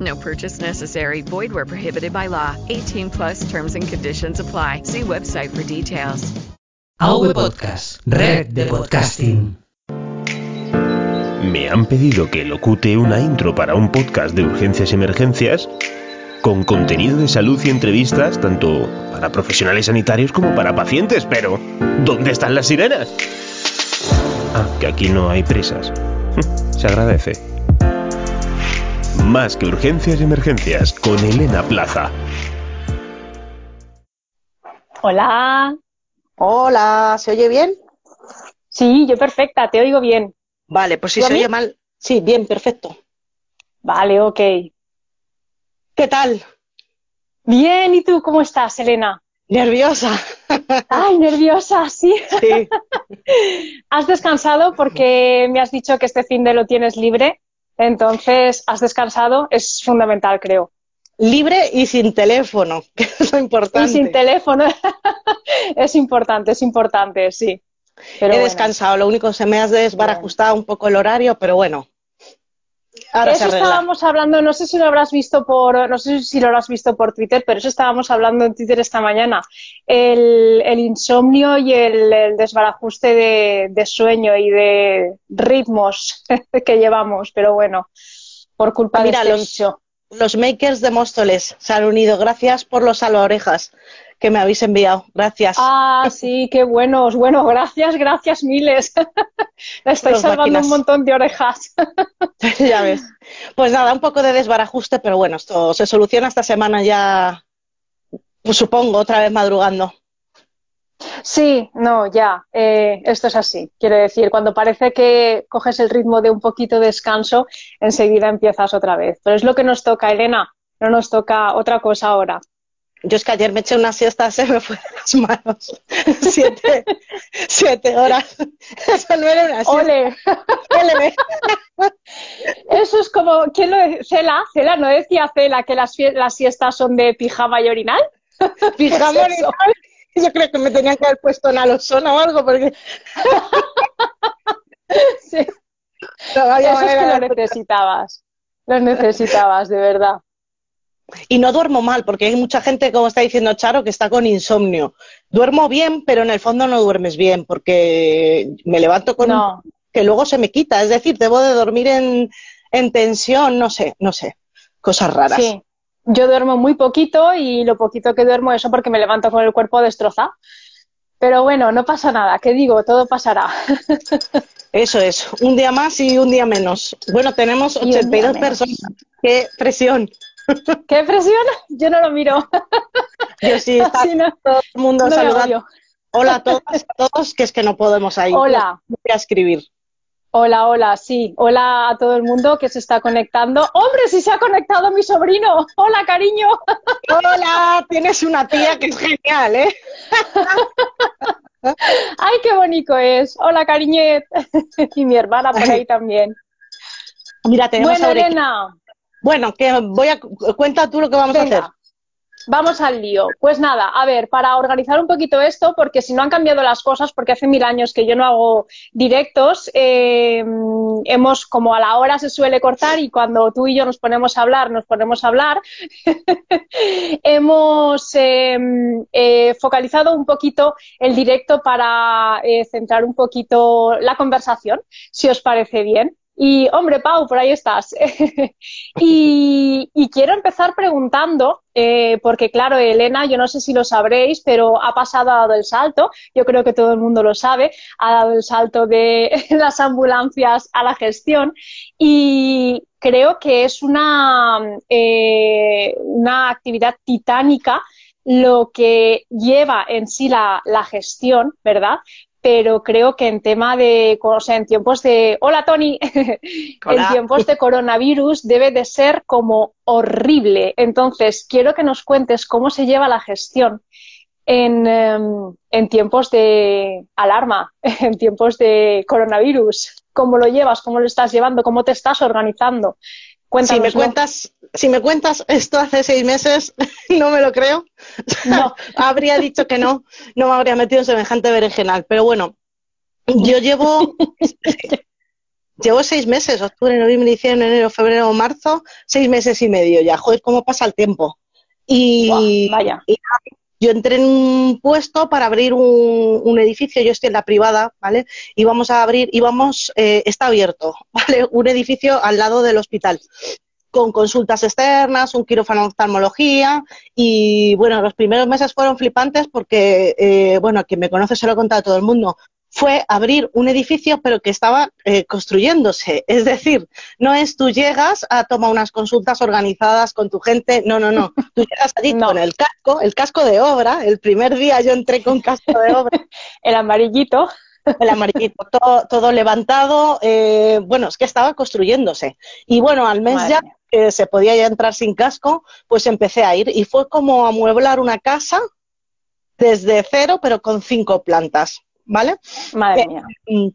No purchase necessary. Void where prohibited by law. 18 plus terms and conditions apply. See website for details. AV Podcast, red de podcasting. Me han pedido que locute una intro para un podcast de urgencias y emergencias con contenido de salud y entrevistas tanto para profesionales sanitarios como para pacientes, pero ¿dónde están las sirenas? Ah, que aquí no hay presas. Se agradece. Más que urgencias y emergencias con Elena Plaza. Hola. Hola, ¿se oye bien? Sí, yo perfecta, te oigo bien. Vale, pues si ¿Tú a se oye mal. Sí, bien, perfecto. Vale, ok. ¿Qué tal? Bien, ¿y tú cómo estás, Elena? Nerviosa. Ay, nerviosa, sí. Sí. ¿Has descansado? Porque me has dicho que este fin de lo tienes libre. Entonces, ¿has descansado? Es fundamental, creo. Libre y sin teléfono, que es lo importante. Y sin teléfono. es importante, es importante, sí. Pero He bueno. descansado, lo único se me ha desbarajustado un poco el horario, pero bueno. Ahora Eso estábamos hablando, no sé si lo habrás visto por, no sé si lo habrás visto por Twitter, pero eso estábamos hablando en Twitter esta mañana. El, el insomnio y el, el desbarajuste de, de sueño y de ritmos que llevamos, pero bueno, por culpa Mira, de este los- bicho. Los makers de Móstoles se han unido. Gracias por los salvaorejas que me habéis enviado. Gracias. Ah, sí, qué buenos. Bueno, gracias, gracias miles. Le estáis Los salvando máquinas. un montón de orejas. ya ves. Pues nada, un poco de desbarajuste, pero bueno, esto se soluciona esta semana ya, pues supongo, otra vez madrugando. Sí, no, ya, eh, esto es así. Quiero decir, cuando parece que coges el ritmo de un poquito de descanso, enseguida empiezas otra vez. Pero es lo que nos toca, Elena, no nos toca otra cosa ahora. Yo es que ayer me eché una siesta, se me fue de las manos. siete, siete horas. Eso no era una siesta. ¡Ole! Ole. Eso es como, ¿quién lo decía? Cela, Cela, ¿no decía Cela que las, las siestas son de pijama y orinal? Pijama Pues eso. orinal. Yo creo que me tenían que haber puesto nalosona o algo, porque Sí. no Eso es que lo necesitabas. Lo necesitabas, de verdad. Y no duermo mal, porque hay mucha gente, como está diciendo Charo, que está con insomnio. Duermo bien, pero en el fondo no duermes bien, porque me levanto con No. que luego se me quita. Es decir, debo de dormir en, en tensión, no sé, no sé. Cosas raras. Sí, yo duermo muy poquito y lo poquito que duermo eso porque me levanto con el cuerpo destrozado. Pero bueno, no pasa nada, ¿qué digo? Todo pasará. Eso es, un día más y un día menos. Bueno, tenemos un día 82 menos. personas. ¡Qué presión! ¿Qué presión? Yo no lo miro. Yo sí, está no, todo el mundo no saludando. Hola a todas, a todos, que es que no podemos ahí. Hola. Voy a escribir. Hola, hola, sí. Hola a todo el mundo que se está conectando. ¡Hombre, si se ha conectado mi sobrino! ¡Hola, cariño! Hola, tienes una tía que es genial, ¿eh? ¡Ay, qué bonito es! ¡Hola, cariñet! Y mi hermana por ahí también. Mira, tenemos Bueno, a. Elena, Bueno, que voy a cuenta tú lo que vamos a hacer. Vamos al lío. Pues nada, a ver, para organizar un poquito esto, porque si no han cambiado las cosas, porque hace mil años que yo no hago directos, eh, hemos, como a la hora se suele cortar y cuando tú y yo nos ponemos a hablar, nos ponemos a hablar, hemos eh, eh, focalizado un poquito el directo para eh, centrar un poquito la conversación, si os parece bien. Y, hombre, Pau, por ahí estás. y, quiero empezar preguntando, eh, porque claro, Elena, yo no sé si lo sabréis, pero ha pasado, ha dado el salto, yo creo que todo el mundo lo sabe, ha dado el salto de las ambulancias a la gestión y creo que es una, eh, una actividad titánica lo que lleva en sí la, la gestión, ¿verdad? Pero creo que en tema de, o sea, en tiempos de, hola Tony, en tiempos de coronavirus debe de ser como horrible. Entonces, quiero que nos cuentes cómo se lleva la gestión en, em, en tiempos de alarma, en tiempos de coronavirus. ¿Cómo lo llevas? ¿Cómo lo estás llevando? ¿Cómo te estás organizando? Si me cuentas, si me cuentas esto hace seis meses, no me lo creo. No. habría dicho que no, no me habría metido en semejante berenjenal. Pero bueno, yo llevo, llevo seis meses, octubre, noviembre, diciembre, enero, febrero, marzo, seis meses y medio ya. Joder, cómo pasa el tiempo. Y, vaya. Yo entré en un puesto para abrir un, edificio, yo estoy en la privada, ¿vale? Y vamos a abrir, íbamos, eh, está abierto, ¿vale? Un edificio al lado del hospital con consultas externas, un quirófano de oftalmología y bueno, los primeros meses fueron flipantes porque, eh, bueno, quien me conoce se lo he contado a todo el mundo, fue abrir un edificio pero que estaba eh, construyéndose. Es decir, no es tú llegas a tomar unas consultas organizadas con tu gente, no, no, no. Tú llegas allí con el casco, el casco de obra. El primer día yo entré con casco de obra. el amarillito. El amarillito, todo, todo levantado. Eh, bueno, es que estaba construyéndose. Y bueno, al mes ya que se podía ya entrar sin casco, pues empecé a ir. Y fue como amueblar una casa desde cero, pero con cinco plantas. ¿Vale? Madre eh, mía. Mm,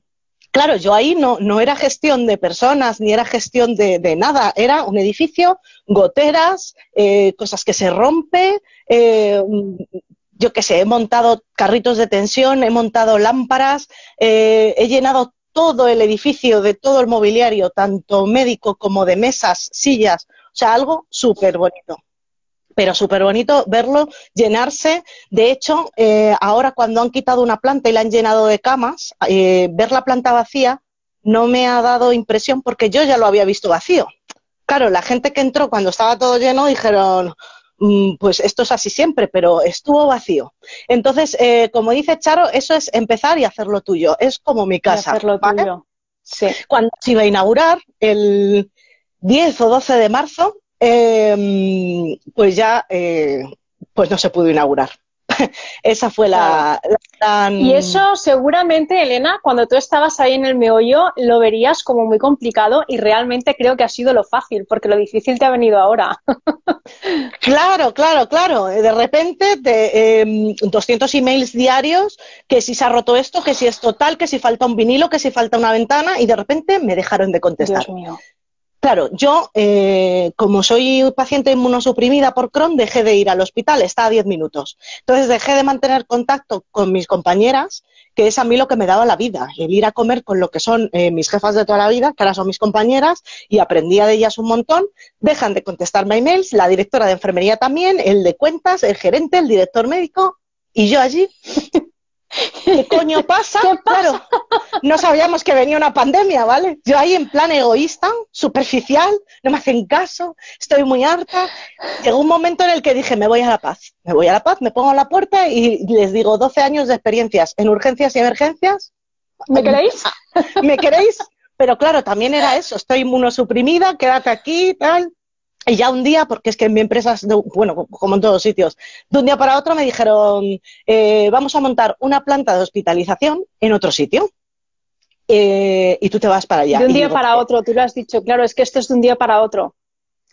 claro, yo ahí no, no era gestión de personas ni era gestión de, nada, era un edificio, goteras, eh, cosas que se rompe, eh, yo qué sé, he montado carritos de tensión, he montado lámparas, he llenado todo el edificio de todo el mobiliario, tanto médico como de mesas, sillas, o sea, algo súper bonito pero súper bonito verlo llenarse. De hecho, eh, ahora cuando han quitado una planta y la han llenado de camas, eh, ver la planta vacía no me ha dado impresión porque yo ya lo había visto vacío. Claro, la gente que entró cuando estaba todo lleno dijeron, mm, pues esto es así siempre, pero estuvo vacío. Entonces, eh, como dice Charo, eso es empezar y hacerlo tuyo. Es como mi casa. hacerlo tuyo. Sí. Cuando se iba a inaugurar, el 10 o 12 de marzo, eh, pues ya eh, pues no se pudo inaugurar. Esa fue la, Y eso seguramente, Elena, cuando tú estabas ahí en el meollo, lo verías como muy complicado y realmente creo que ha sido lo fácil, porque lo difícil te ha venido ahora. claro, claro, claro. De repente, de, 200 em, emails diarios, que si se ha roto esto, que si es total, que si falta un vinilo, que si falta una ventana, y de repente me dejaron de contestar. Dios mío. Claro, yo, eh, como soy paciente inmunosuprimida por Crohn, dejé de ir al hospital, está a 10 minutos. Entonces dejé de mantener contacto con mis compañeras, que es a mí lo que me daba la vida, el ir a comer con lo que son eh, mis jefas de toda la vida, que ahora son mis compañeras, y aprendía de ellas un montón. Dejan de contestarme emails, la directora de enfermería también, el de cuentas, el gerente, el director médico, y yo allí ¿Qué coño pasa? Claro, no sabíamos que venía una pandemia, ¿vale? Yo ahí en plan egoísta, superficial, no me hacen caso, estoy muy harta. Llegó un momento en el que dije, me voy a la paz, me voy a la paz, me pongo a la puerta y les digo 12 años de experiencias en urgencias y emergencias. ¿Me queréis? ¿Me queréis? Pero claro, también era eso, estoy inmunosuprimida, quédate aquí, tal. Y ya un día, porque es que en mi empresa, bueno, como en todos sitios, de un día para otro me dijeron, eh, vamos a montar una planta de hospitalización en otro sitio. Eh, y tú te vas para allá. De un día para otro, tú lo has dicho, claro, es que esto es de un día para otro.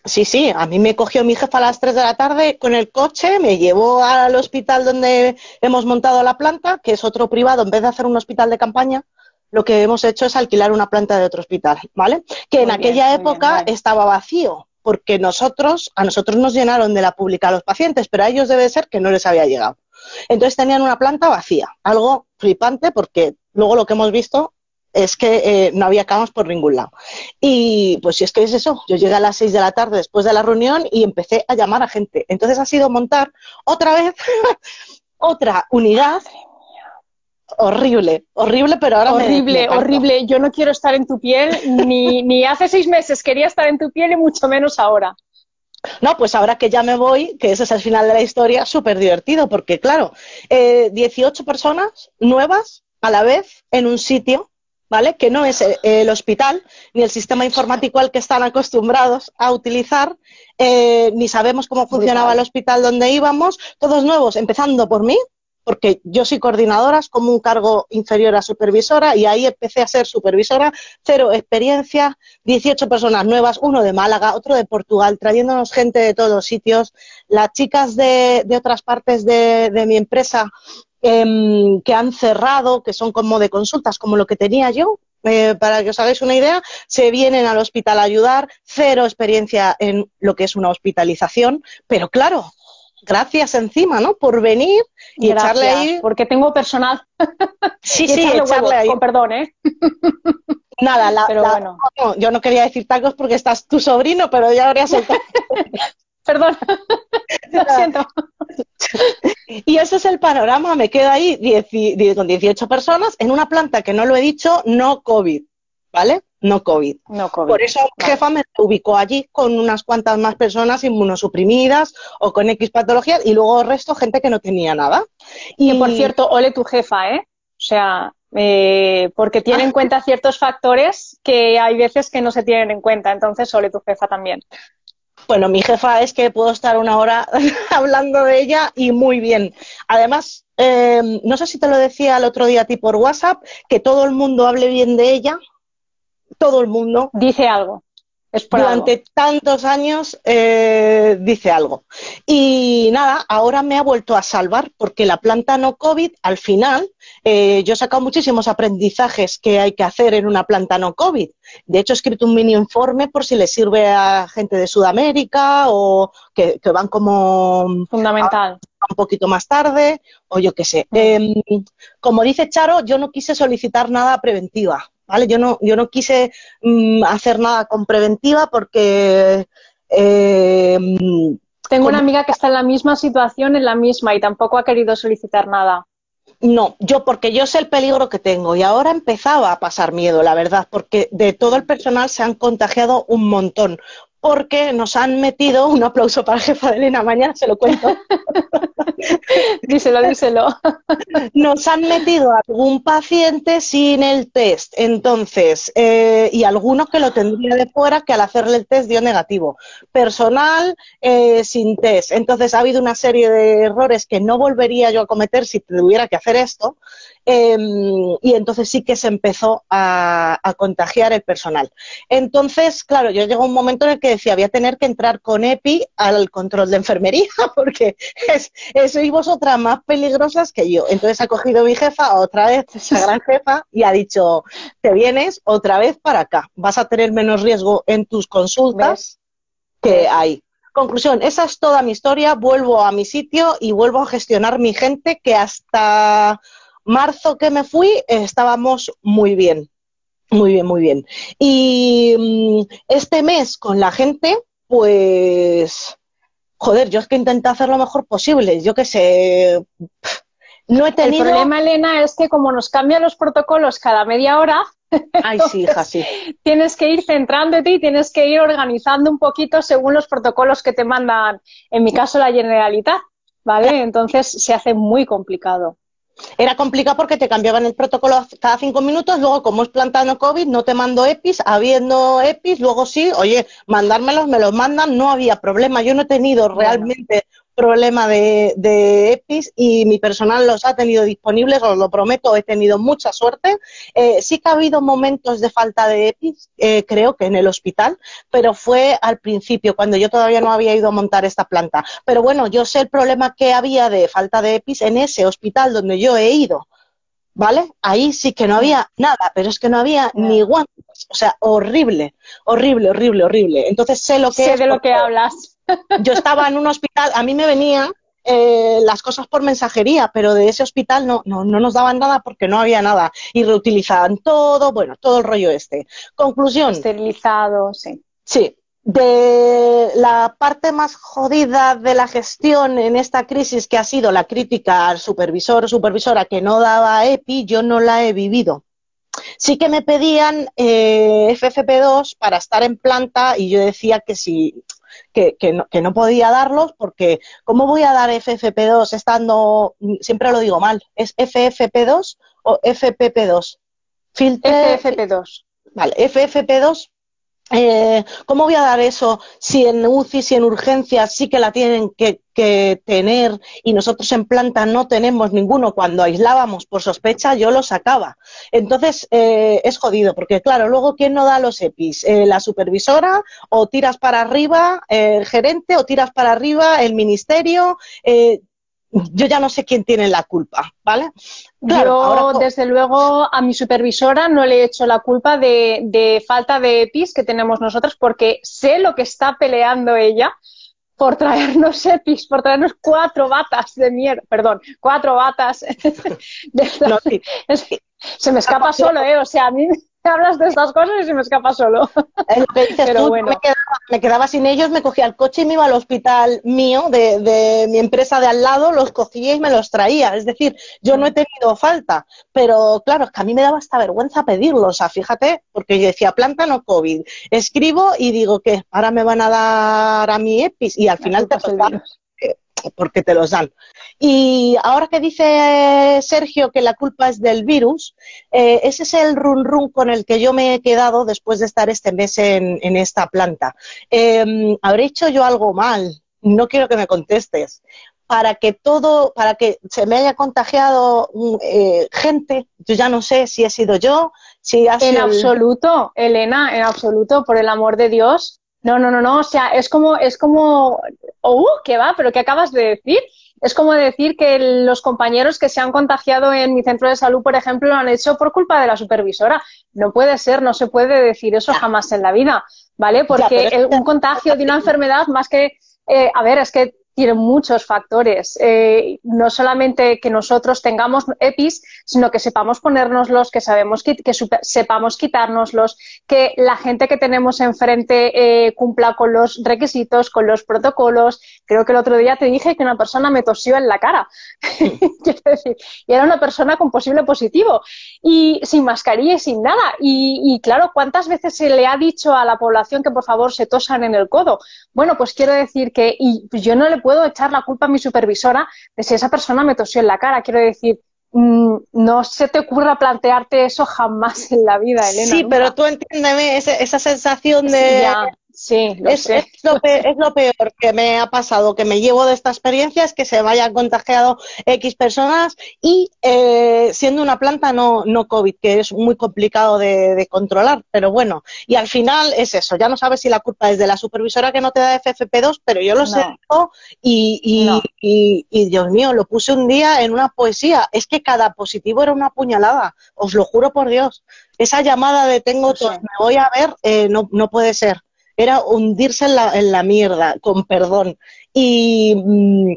Sí, sí, a mí me cogió mi jefa a las 3 de la tarde con el coche, me llevó al hospital donde hemos montado la planta, que es otro privado, en vez de hacer un hospital de campaña, lo que hemos hecho es alquilar una planta de otro hospital, ¿vale? Que en aquella época estaba vacío, porque nosotros, a nosotros nos llenaron de la pública a los pacientes, pero a ellos debe ser que no les había llegado. Entonces tenían una planta vacía, algo flipante porque luego lo que hemos visto es que eh, no había camas por ningún lado. Y pues si es que es eso, yo llegué a las seis de la tarde después de la reunión y empecé a llamar a gente. Entonces ha sido montar otra vez otra unidad horrible, horrible, pero ahora horrible, me horrible. Yo no quiero estar en tu piel, ni, ni hace seis meses quería estar en tu piel y mucho menos ahora. No, pues ahora que ya me voy, que ese es el final de la historia, súper divertido, porque claro, eh, 18 personas nuevas a la vez en un sitio, ¿vale? Que no es eh, el hospital ni el sistema informático al que están acostumbrados a utilizar, eh, ni sabemos cómo funcionaba el hospital donde íbamos, todos nuevos, empezando por mí, porque yo soy coordinadora, es como un cargo inferior a supervisora, y ahí empecé a ser supervisora, cero experiencia, 18 personas nuevas, uno de Málaga, otro de Portugal, trayéndonos gente de todos sitios. Las chicas de, de otras partes de, de mi empresa em, que han cerrado, que son como de consultas, como lo que tenía yo, eh, para que os hagáis una idea, se vienen al hospital a ayudar, cero experiencia en lo que es una hospitalización, pero claro, gracias encima, ¿no? Por venir y Gracias, echarle ahí. porque tengo personal. Sí, sí, echarle echarle huevos, ahí. con perdón, ¿eh? Nada, la, Pero la- bueno. no, yo no quería decir tacos porque estás tu sobrino, pero ya habría soltado. Perdón. Lo siento. Y ese es el panorama, me quedo ahí con 18 personas en una planta que no lo he dicho, no COVID, ¿vale? No COVID. No, COVID. Por eso mi jefa me ubicó allí con unas cuantas más personas inmunosuprimidas o con X patologías y luego el resto gente que no tenía nada. Y por cierto, ole tu jefa, ¿eh? O sea, eh, porque tiene Ah. en cuenta ciertos factores que hay veces que no se tienen en cuenta. Entonces, ole tu jefa también. Bueno, mi jefa es que puedo estar una hora hablando de ella y muy bien. Además, eh, no sé si te lo decía el otro día a ti por WhatsApp, que todo el mundo hable bien de ella, todo el mundo, Dice algo. Es por durante algo. tantos años eh, dice algo. Y nada, ahora me ha vuelto a salvar porque la planta no COVID, al final, eh, yo he sacado muchísimos aprendizajes que hay que hacer en una planta no COVID. De hecho, he escrito un mini informe por si le sirve a gente de Sudamérica o que, que van como Fundamental. un poquito más tarde o yo qué sé. Em, como dice Charo, yo no quise solicitar nada preventiva, ¿vale? Yo no, yo no quise mm, hacer nada con preventiva porque em, Tengo una amiga que está en la misma situación, en la misma, y tampoco ha querido solicitar nada. no, yo porque yo sé el peligro que tengo y ahora empezaba a pasar miedo, la verdad, porque de todo el personal se han contagiado un montón. Porque nos han metido, un aplauso para la jefa de Elena, mañana se lo cuento. Díselo, díselo. nos han metido a algún paciente sin el test, entonces, eh, y algunos que lo tendría de fuera que al hacerle el test dio negativo. Personal eh, sin test. Entonces ha habido una serie de errores que no volvería yo a cometer si tuviera que hacer esto. Eh, y entonces sí que se empezó a, a contagiar el personal. Entonces, claro, yo llegó un momento en el que decía, voy a tener que entrar con EPI al control de enfermería, porque es, sois vosotras más peligrosas que yo. Entonces ha cogido mi jefa, otra vez, esa gran jefa, y ha dicho, te vienes otra vez para acá. Vas a tener menos riesgo en tus consultas que hay. Conclusión, esa es toda mi historia. Vuelvo a mi sitio y vuelvo a gestionar mi gente, que hasta marzo que me fui estábamos muy bien. Muy bien, muy bien. Y mm, este mes con la gente, pues, joder, yo es que intenté hacer lo mejor posible. Yo qué sé, no he tenido... El problema, Elena, es que como nos cambian los protocolos cada media hora, Ay, sí, hija, sí. tienes que ir centrándote y tienes que ir organizando un poquito según los protocolos que te mandan, en mi caso, la Generalitat, ¿vale? Entonces se hace muy complicado. Era complicado porque te cambiaban el protocolo cada cinco minutos, luego como es plantano COVID, no te mando EPIs, habiendo EPIs, luego sí, oye, mandármelos, me los mandan, no había problema. Yo no he tenido realmente problema de, de EPIs y mi personal los ha tenido disponibles, os lo prometo, he tenido mucha suerte. Eh, sí que ha habido momentos de falta de EPIs, eh, creo que en el hospital, pero fue al principio, cuando yo todavía no había ido a montar esta planta. Pero bueno, yo sé el problema que había de falta de EPIs en ese hospital donde yo he ido. ¿Vale? Ahí sí que no había nada, pero es que no había ni guantes. O sea, horrible, horrible, horrible, horrible. Entonces sé lo que sé es de lo que hablas. Yo estaba en un hospital, a mí me venían eh, las cosas por mensajería, pero de ese hospital no, no, no nos daban nada porque no había nada. Y reutilizaban todo, bueno, todo el rollo este. Conclusión. Esterilizado, sí. Sí. De la parte más jodida de la gestión en esta crisis que ha sido la crítica al supervisor o supervisora que no daba EPI, yo no la he vivido. Sí que me pedían eh, FFP2 para estar en planta y yo decía que sí, que, que, no, que, no, podía darlos porque ¿cómo voy a dar FFP2 estando, siempre lo digo mal, ¿es FFP2 o FPP2? Filtre, FFP2. Vale, FFP2 eh, ¿Cómo voy a dar eso si en UCI, si en urgencias sí que la tienen que, tener y nosotros en planta no tenemos ninguno? Cuando aislábamos por sospecha, yo lo sacaba. Entonces eh, es jodido, porque claro, luego ¿quién no da los EPIs? Eh, ¿La supervisora o tiras para arriba el gerente o tiras para arriba el ministerio? Yo ya no sé quién tiene la culpa, ¿vale? Claro, yo, ahora... desde luego, a mi supervisora no le he hecho la culpa de, de falta de EPIs que tenemos nosotros porque sé lo que está peleando ella por traernos EPIs, por traernos cuatro batas de mierda, perdón, cuatro batas. de no, sí. Se me escapa solo, ¿eh? O sea, a mí hablas de estas cosas y se me escapa solo. Es lo que dices Pero tú, bueno. me, quedaba, me, quedaba, sin ellos, me cogía el coche y me iba al hospital mío de, de, mi empresa de al lado, los cogía y me los traía. Es decir, yo no he tenido falta, pero claro, es que a mí me daba hasta vergüenza pedirlos. O sea, fíjate, porque yo decía planta no COVID. Escribo y digo que ahora me van a dar a mi EPIS y al final te los dan porque te los dan. Y ahora que dice Sergio que la culpa es del virus, eh, ese es el run run con el que yo me he quedado después de estar este mes en, en esta planta. Eh, ¿Habré hecho yo algo mal? No quiero que me contestes. Para que todo, para que se me haya contagiado eh, gente, yo ya no sé si he sido yo, si ha En sido absoluto, Elena, en absoluto, por el amor de Dios. No, no, no, no, o sea, es como, es como, oh, uh, ¿qué va? ¿Pero qué acabas de decir? Es como decir que los compañeros que se han contagiado en mi centro de salud, por ejemplo, lo han hecho por culpa de la supervisora. No puede ser, no se puede decir eso jamás en la vida, ¿vale? Porque el, un contagio de una enfermedad, más que, eh, a ver, es que tiene muchos factores. Eh, no solamente que nosotros tengamos EPIs, sino que sepamos ponérnoslos, que, sabemos que, que sepamos quitárnoslos, que la gente que tenemos enfrente eh, cumpla con los requisitos, con los protocolos. Creo que el otro día te dije que una persona me tosió en la cara. Quiero decir, y era una persona con posible positivo. Y sin mascarilla y sin nada. Y, y claro, ¿cuántas veces se le ha dicho a la población que por favor se tosan en el codo? Bueno, pues quiero decir que y yo no le puedo echar la culpa a mi supervisora de si esa persona me tosió en la cara. Quiero decir, no se te ocurra plantearte eso jamás en la vida, Elena. Sí, nunca. pero tú entiéndeme esa, esa sensación de... Sí, lo es, sé. Es, lo peor, es, lo peor, que me ha pasado, que me llevo de esta experiencia, es que se me hayan contagiado X personas y eh, siendo una planta no, no COVID, que es muy complicado de, de, controlar, pero bueno, y al final es eso, ya no sabes si la culpa es de la supervisora que no te da FFP2, pero yo lo No. sé y, y, No. y, y, Dios mío, lo puse un día en una poesía, es que cada positivo era una puñalada, os lo juro por Dios, esa llamada de tengo sé. tos, me voy a ver, eh, no, no puede ser era hundirse en la, en la mierda, con perdón. Y, mm,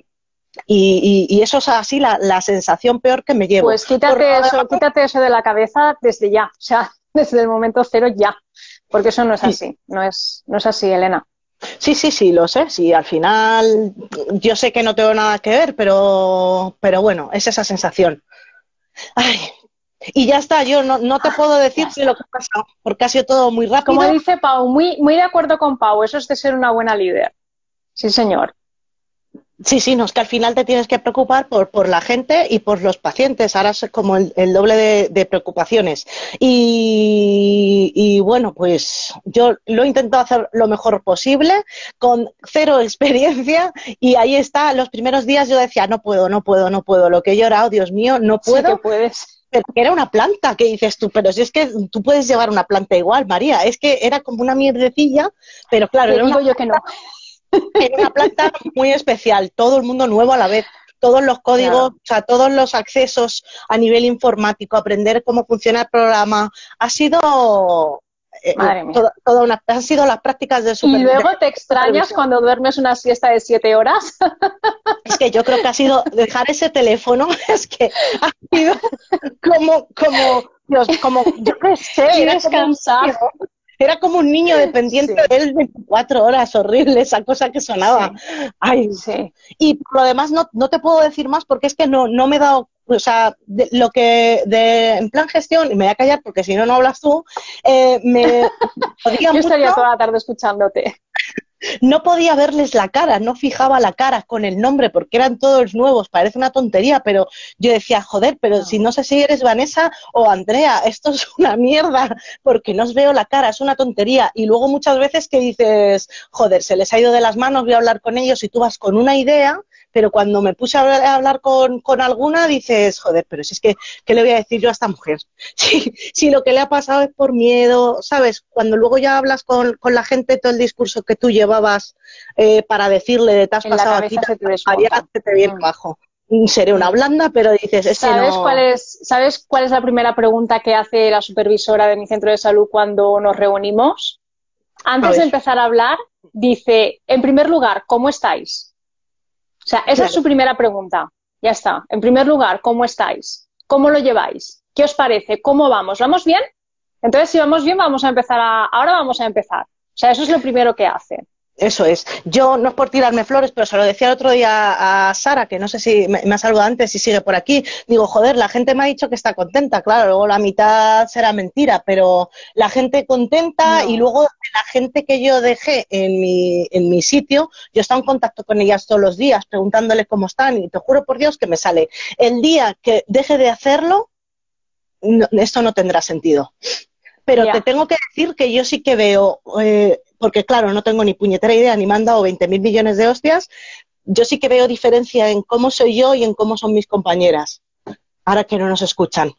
y, y, y eso es así la, la, sensación peor que me llevo. Pues quítate eso, quítate eso de la cabeza desde ya, o sea, desde el momento cero ya, porque eso no es así, no es, no es así, Elena. Sí, sí, sí, lo sé. Sí, al final yo sé que no tengo nada que ver, pero, pero bueno, es esa sensación. Ay, y ya está, yo no, no te puedo decir lo que ha pasado, porque ha sido todo muy rápido. Como dice Pau, muy, muy de acuerdo con Pau, eso es de ser una buena líder. Sí, señor. Sí, sí, no, es que al final te tienes que preocupar por, por la gente y por los pacientes. Ahora es como el, el doble de, de preocupaciones. Y, y, bueno, pues yo lo he intentado hacer lo mejor posible, con cero experiencia, y ahí está. Los primeros días yo decía, no puedo, no puedo, no puedo. Lo que he llorado, Dios mío, no puedo. Sí que puedes. Pero que era una planta, que dices tú, pero si es que tú puedes llevar una planta igual, María. Es que era como una mierdecilla, pero claro, era digo una yo que no. Era una planta muy especial, todo el mundo nuevo a la vez, todos los códigos, Claro. o sea, todos los accesos a nivel informático, aprender cómo funciona el programa, ha sido eh, Madre mía. toda, toda una, han sido las prácticas de Y super, luego de te extrañas cuando duermes una siesta de siete horas. Es que yo creo que ha sido dejar ese teléfono, es que ha sido como, como, Dios, como, yo qué sé, Y como descansar. ciego. Era como un niño dependiente Sí. de él 24 horas, horrible esa cosa que sonaba. Ay, Sí. y por lo demás no, no te puedo decir más porque es que no, no me he dado, o sea, de- lo que de, en plan gestión, y me voy a callar porque si no, no hablas tú, eh, me Yo estaría mucho- toda la tarde escuchándote. No podía verles la cara, no fijaba la cara con el nombre porque eran todos nuevos, parece una tontería, pero yo decía, joder, pero si no sé si eres Vanessa o Andrea, esto es una mierda porque no os veo la cara, es una tontería. Y luego muchas veces que dices, joder, se les ha ido de las manos, voy a hablar con ellos y tú vas con una idea, pero cuando me puse a hablar, con, con alguna dices, joder, pero si es que, ¿qué le voy a decir yo a esta mujer? Si, si lo que le ha pasado es por miedo, ¿sabes? Cuando luego ya hablas con, con la gente, todo el discurso que tú llevabas eh, para decirle de te has En pasado aquí, se te te viene Mm. bajo. Seré una blanda, pero dices, ¿Sabes no- cuál es, ¿Sabes cuál es la primera pregunta que hace la supervisora de mi centro de salud cuando nos reunimos? Antes de empezar a hablar, dice, en primer lugar, ¿cómo estáis? O sea, esa Claro. es su primera pregunta. Ya está. En primer lugar, ¿cómo estáis? ¿Cómo lo lleváis? ¿Qué os parece? ¿Cómo vamos? ¿Vamos bien? Entonces, si vamos bien, vamos a empezar a... Ahora vamos a empezar. O sea, eso es lo primero que hace. Eso es. Yo no es por tirarme flores, pero se lo decía el otro día a Sara, que no sé si me, me ha saludado antes y sigue por aquí. Digo, joder, la gente me ha dicho que está contenta. Claro, luego la mitad será mentira, pero la gente contenta No. y luego la gente que yo dejé en mi, en mi sitio, yo estaba en contacto con ellas todos los días, preguntándoles cómo están y te juro por Dios que me sale. El día que deje de hacerlo, no- esto no tendrá sentido. Pero te tengo que decir que yo sí que veo, eh, porque claro, no tengo ni puñetera idea, ni me han dado 20.000 millones de hostias, yo sí que veo diferencia en cómo soy yo y en cómo son mis compañeras. Ahora que no nos escuchan.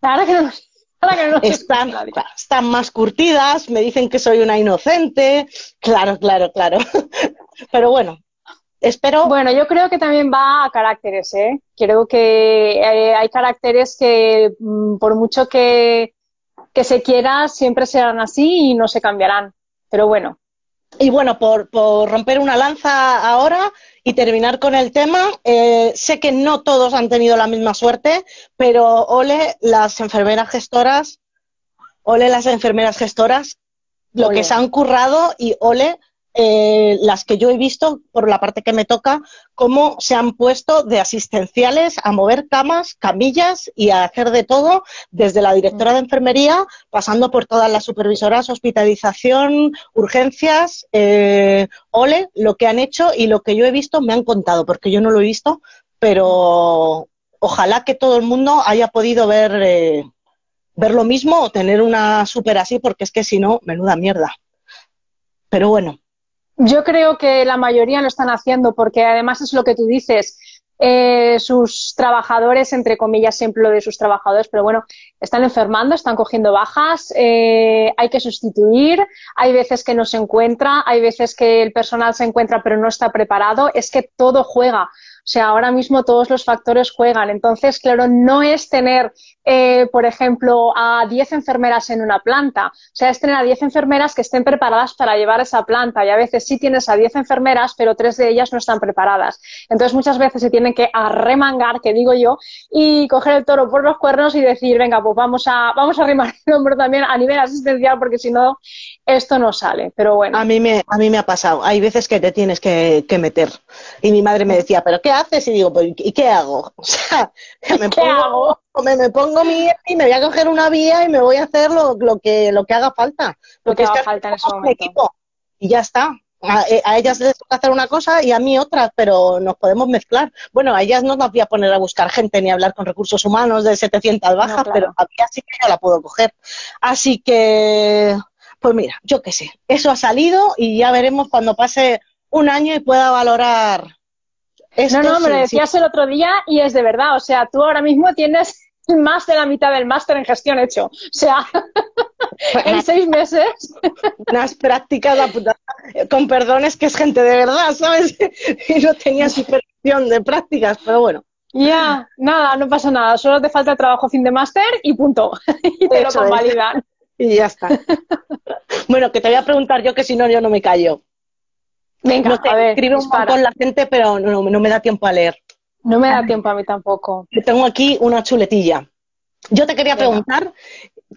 Ahora que no nos, ahora que no nos Están, escucha nadie. claro, están más curtidas, me dicen que soy una inocente. Claro, claro, claro. Pero bueno, espero. Bueno, yo creo que también va a caracteres, ¿eh? Creo que eh, hay caracteres que mm, por mucho que, que se quiera, siempre serán así y no se cambiarán. Pero bueno, Y bueno, por, por romper una lanza ahora y terminar con el tema, eh, sé que no todos han tenido la misma suerte, pero ole las enfermeras gestoras, ole las enfermeras gestoras, lo Ole. que se han currado y ole eh, las que yo he visto por la parte que me toca, cómo se han puesto de asistenciales a mover camas, camillas y a hacer de todo, desde la directora de enfermería, pasando por todas las supervisoras, hospitalización, urgencias, eh, ole, lo que han hecho y lo que yo he visto me han contado, porque yo no lo he visto, pero ojalá que todo el mundo haya podido ver, eh, ver lo mismo o tener una super así, porque es que si no, menuda mierda. Pero bueno, yo creo que la mayoría lo están haciendo porque además es lo que tú dices. eh, sus trabajadores, entre comillas, siempre lo de sus trabajadores, pero bueno, están enfermando, están cogiendo bajas, eh, hay que sustituir, hay veces que no se encuentra, hay veces que el personal se encuentra pero no está preparado, es que todo juega. O sea, ahora mismo todos los factores juegan. Entonces, claro, no es tener, eh, por ejemplo, a 10 enfermeras en una planta. O sea, es tener a 10 enfermeras que estén preparadas para llevar esa planta. Y a veces sí tienes a 10 enfermeras, pero tres de ellas no están preparadas. Entonces, muchas veces se tienen que arremangar, que digo yo, y coger el toro por los cuernos y decir, venga, pues vamos a, vamos a arrimar el hombro también a nivel asistencial, porque si no, esto no sale. Pero bueno. a mí me, a mí me ha pasado. Hay veces que te tienes que, que meter. Y mi madre me decía, ¿pero qué haces? Y digo, pues, ¿y qué hago? O sea, me ¿Qué hago? Me, me pongo mi y me voy a coger una vía y me voy a hacer lo, lo que, lo que haga falta. Lo que haga falta en ese momento. equipo. Y ya está. A, eh, a ellas les toca hacer una cosa y a mí otra, pero nos podemos mezclar. Bueno, a ellas no las voy a poner a buscar gente ni a hablar con recursos humanos de 700 bajas, claro. pero a mí así que yo la puedo coger. Así que, pues mira, yo qué sé, eso ha salido y ya veremos cuando pase un año y pueda valorar esto. No, no, me lo sí, decías el otro día y es de verdad. O sea, tú ahora mismo tienes más de la mitad del máster en gestión hecho. O sea, en seis meses. unas prácticas la puta- con perdones que es gente de verdad, ¿sabes? y no tenía supervisión de prácticas, pero bueno. Ya, nada, no pasa nada. Solo te falta el trabajo fin de máster y punto. y te Eso lo es. convalidan. Y ya está. bueno, que te voy a preguntar yo que si no, yo no me callo. Venga, no sé, a ver, escribe un dispara. montón la gente, pero no, no me da tiempo a leer. No me da tiempo a mí tampoco. Yo tengo aquí una chuletilla. Yo te quería preguntar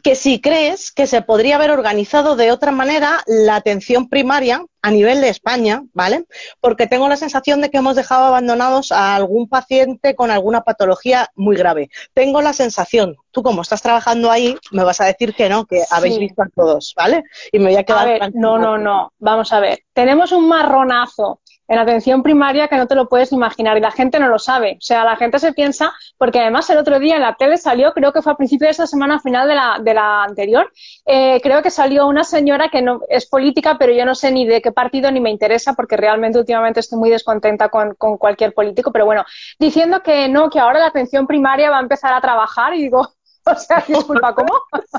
que si crees que se podría haber organizado de otra manera la atención primaria a nivel de España, ¿vale? Porque tengo la sensación de que hemos dejado abandonados a algún paciente con alguna patología muy grave. Tengo la sensación, tú como estás trabajando ahí, me vas a decir que no, que habéis Sí. visto a todos, ¿vale? Y me voy a quedar A ver, no, no, no. Vamos a ver. Tenemos un marronazo en atención primaria que no te lo puedes imaginar y la gente no lo sabe. O sea, la gente se piensa, porque además el otro día en la tele salió, creo que fue a principio de esta semana, final de la, de la anterior, eh, creo que salió una señora que no es política, pero yo no sé ni de qué partido ni me interesa, porque realmente últimamente estoy muy descontenta con, con cualquier político, pero bueno, diciendo que no, que ahora la atención primaria va a empezar a trabajar y digo, o sea, disculpa, ¿cómo?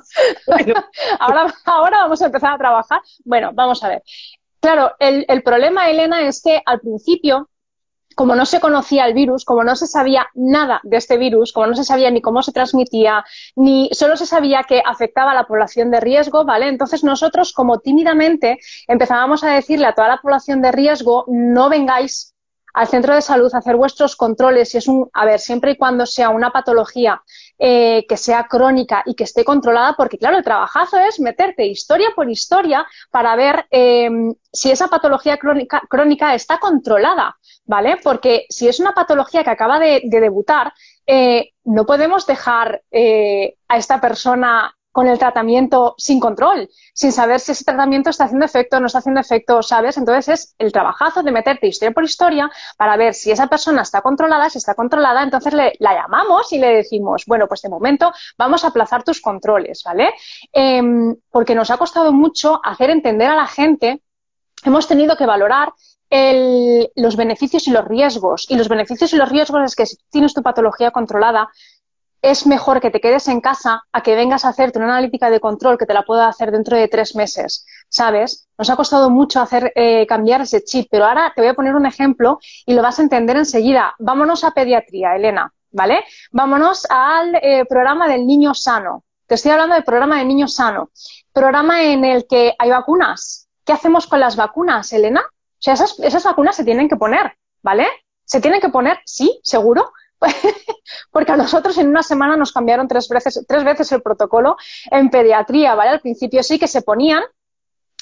ahora, ahora vamos a empezar a trabajar. Bueno, vamos a ver. Claro, el, el problema, Elena, es que al principio, como no se conocía el virus, como no se sabía nada de este virus, como no se sabía ni cómo se transmitía, ni solo se sabía que afectaba a la población de riesgo, ¿vale? Entonces nosotros, como tímidamente, empezábamos a decirle a toda la población de riesgo, no vengáis al centro de salud a hacer vuestros controles, si es un, a ver, siempre y cuando sea una patología eh, que sea crónica y que esté controlada, porque claro, el trabajazo es meterte historia por historia para ver eh, si esa patología crónica, está controlada, ¿vale? Porque si es una patología que acaba de, de debutar, eh, no podemos dejar eh, a esta persona con el tratamiento sin control, sin saber si ese tratamiento está haciendo efecto o no está haciendo efecto, ¿sabes? Entonces es el trabajazo de meterte historia por historia para ver si esa persona está controlada, si está controlada, entonces le, la llamamos y le decimos, bueno, pues de momento vamos a aplazar tus controles, ¿vale? Eh, porque nos ha costado mucho hacer entender a la gente, hemos tenido que valorar el, los beneficios y los riesgos. Y los beneficios y los riesgos es que si tienes tu patología controlada, es mejor que te quedes en casa a que vengas a hacerte una analítica de control que te la pueda hacer dentro de tres meses, ¿sabes? Nos ha costado mucho hacer eh, cambiar ese chip, pero ahora te voy a poner un ejemplo y lo vas a entender enseguida. Vámonos a pediatría, Elena, ¿vale? Vámonos al eh, programa del niño sano. Te estoy hablando del programa del niño sano. Programa en el que hay vacunas. ¿Qué hacemos con las vacunas, Elena? O sea, esas, esas vacunas se tienen que poner, ¿vale? Se tienen que poner, sí, seguro, porque a nosotros en una semana nos cambiaron tres veces, tres veces el protocolo en pediatría, ¿vale? Al principio sí que se ponían,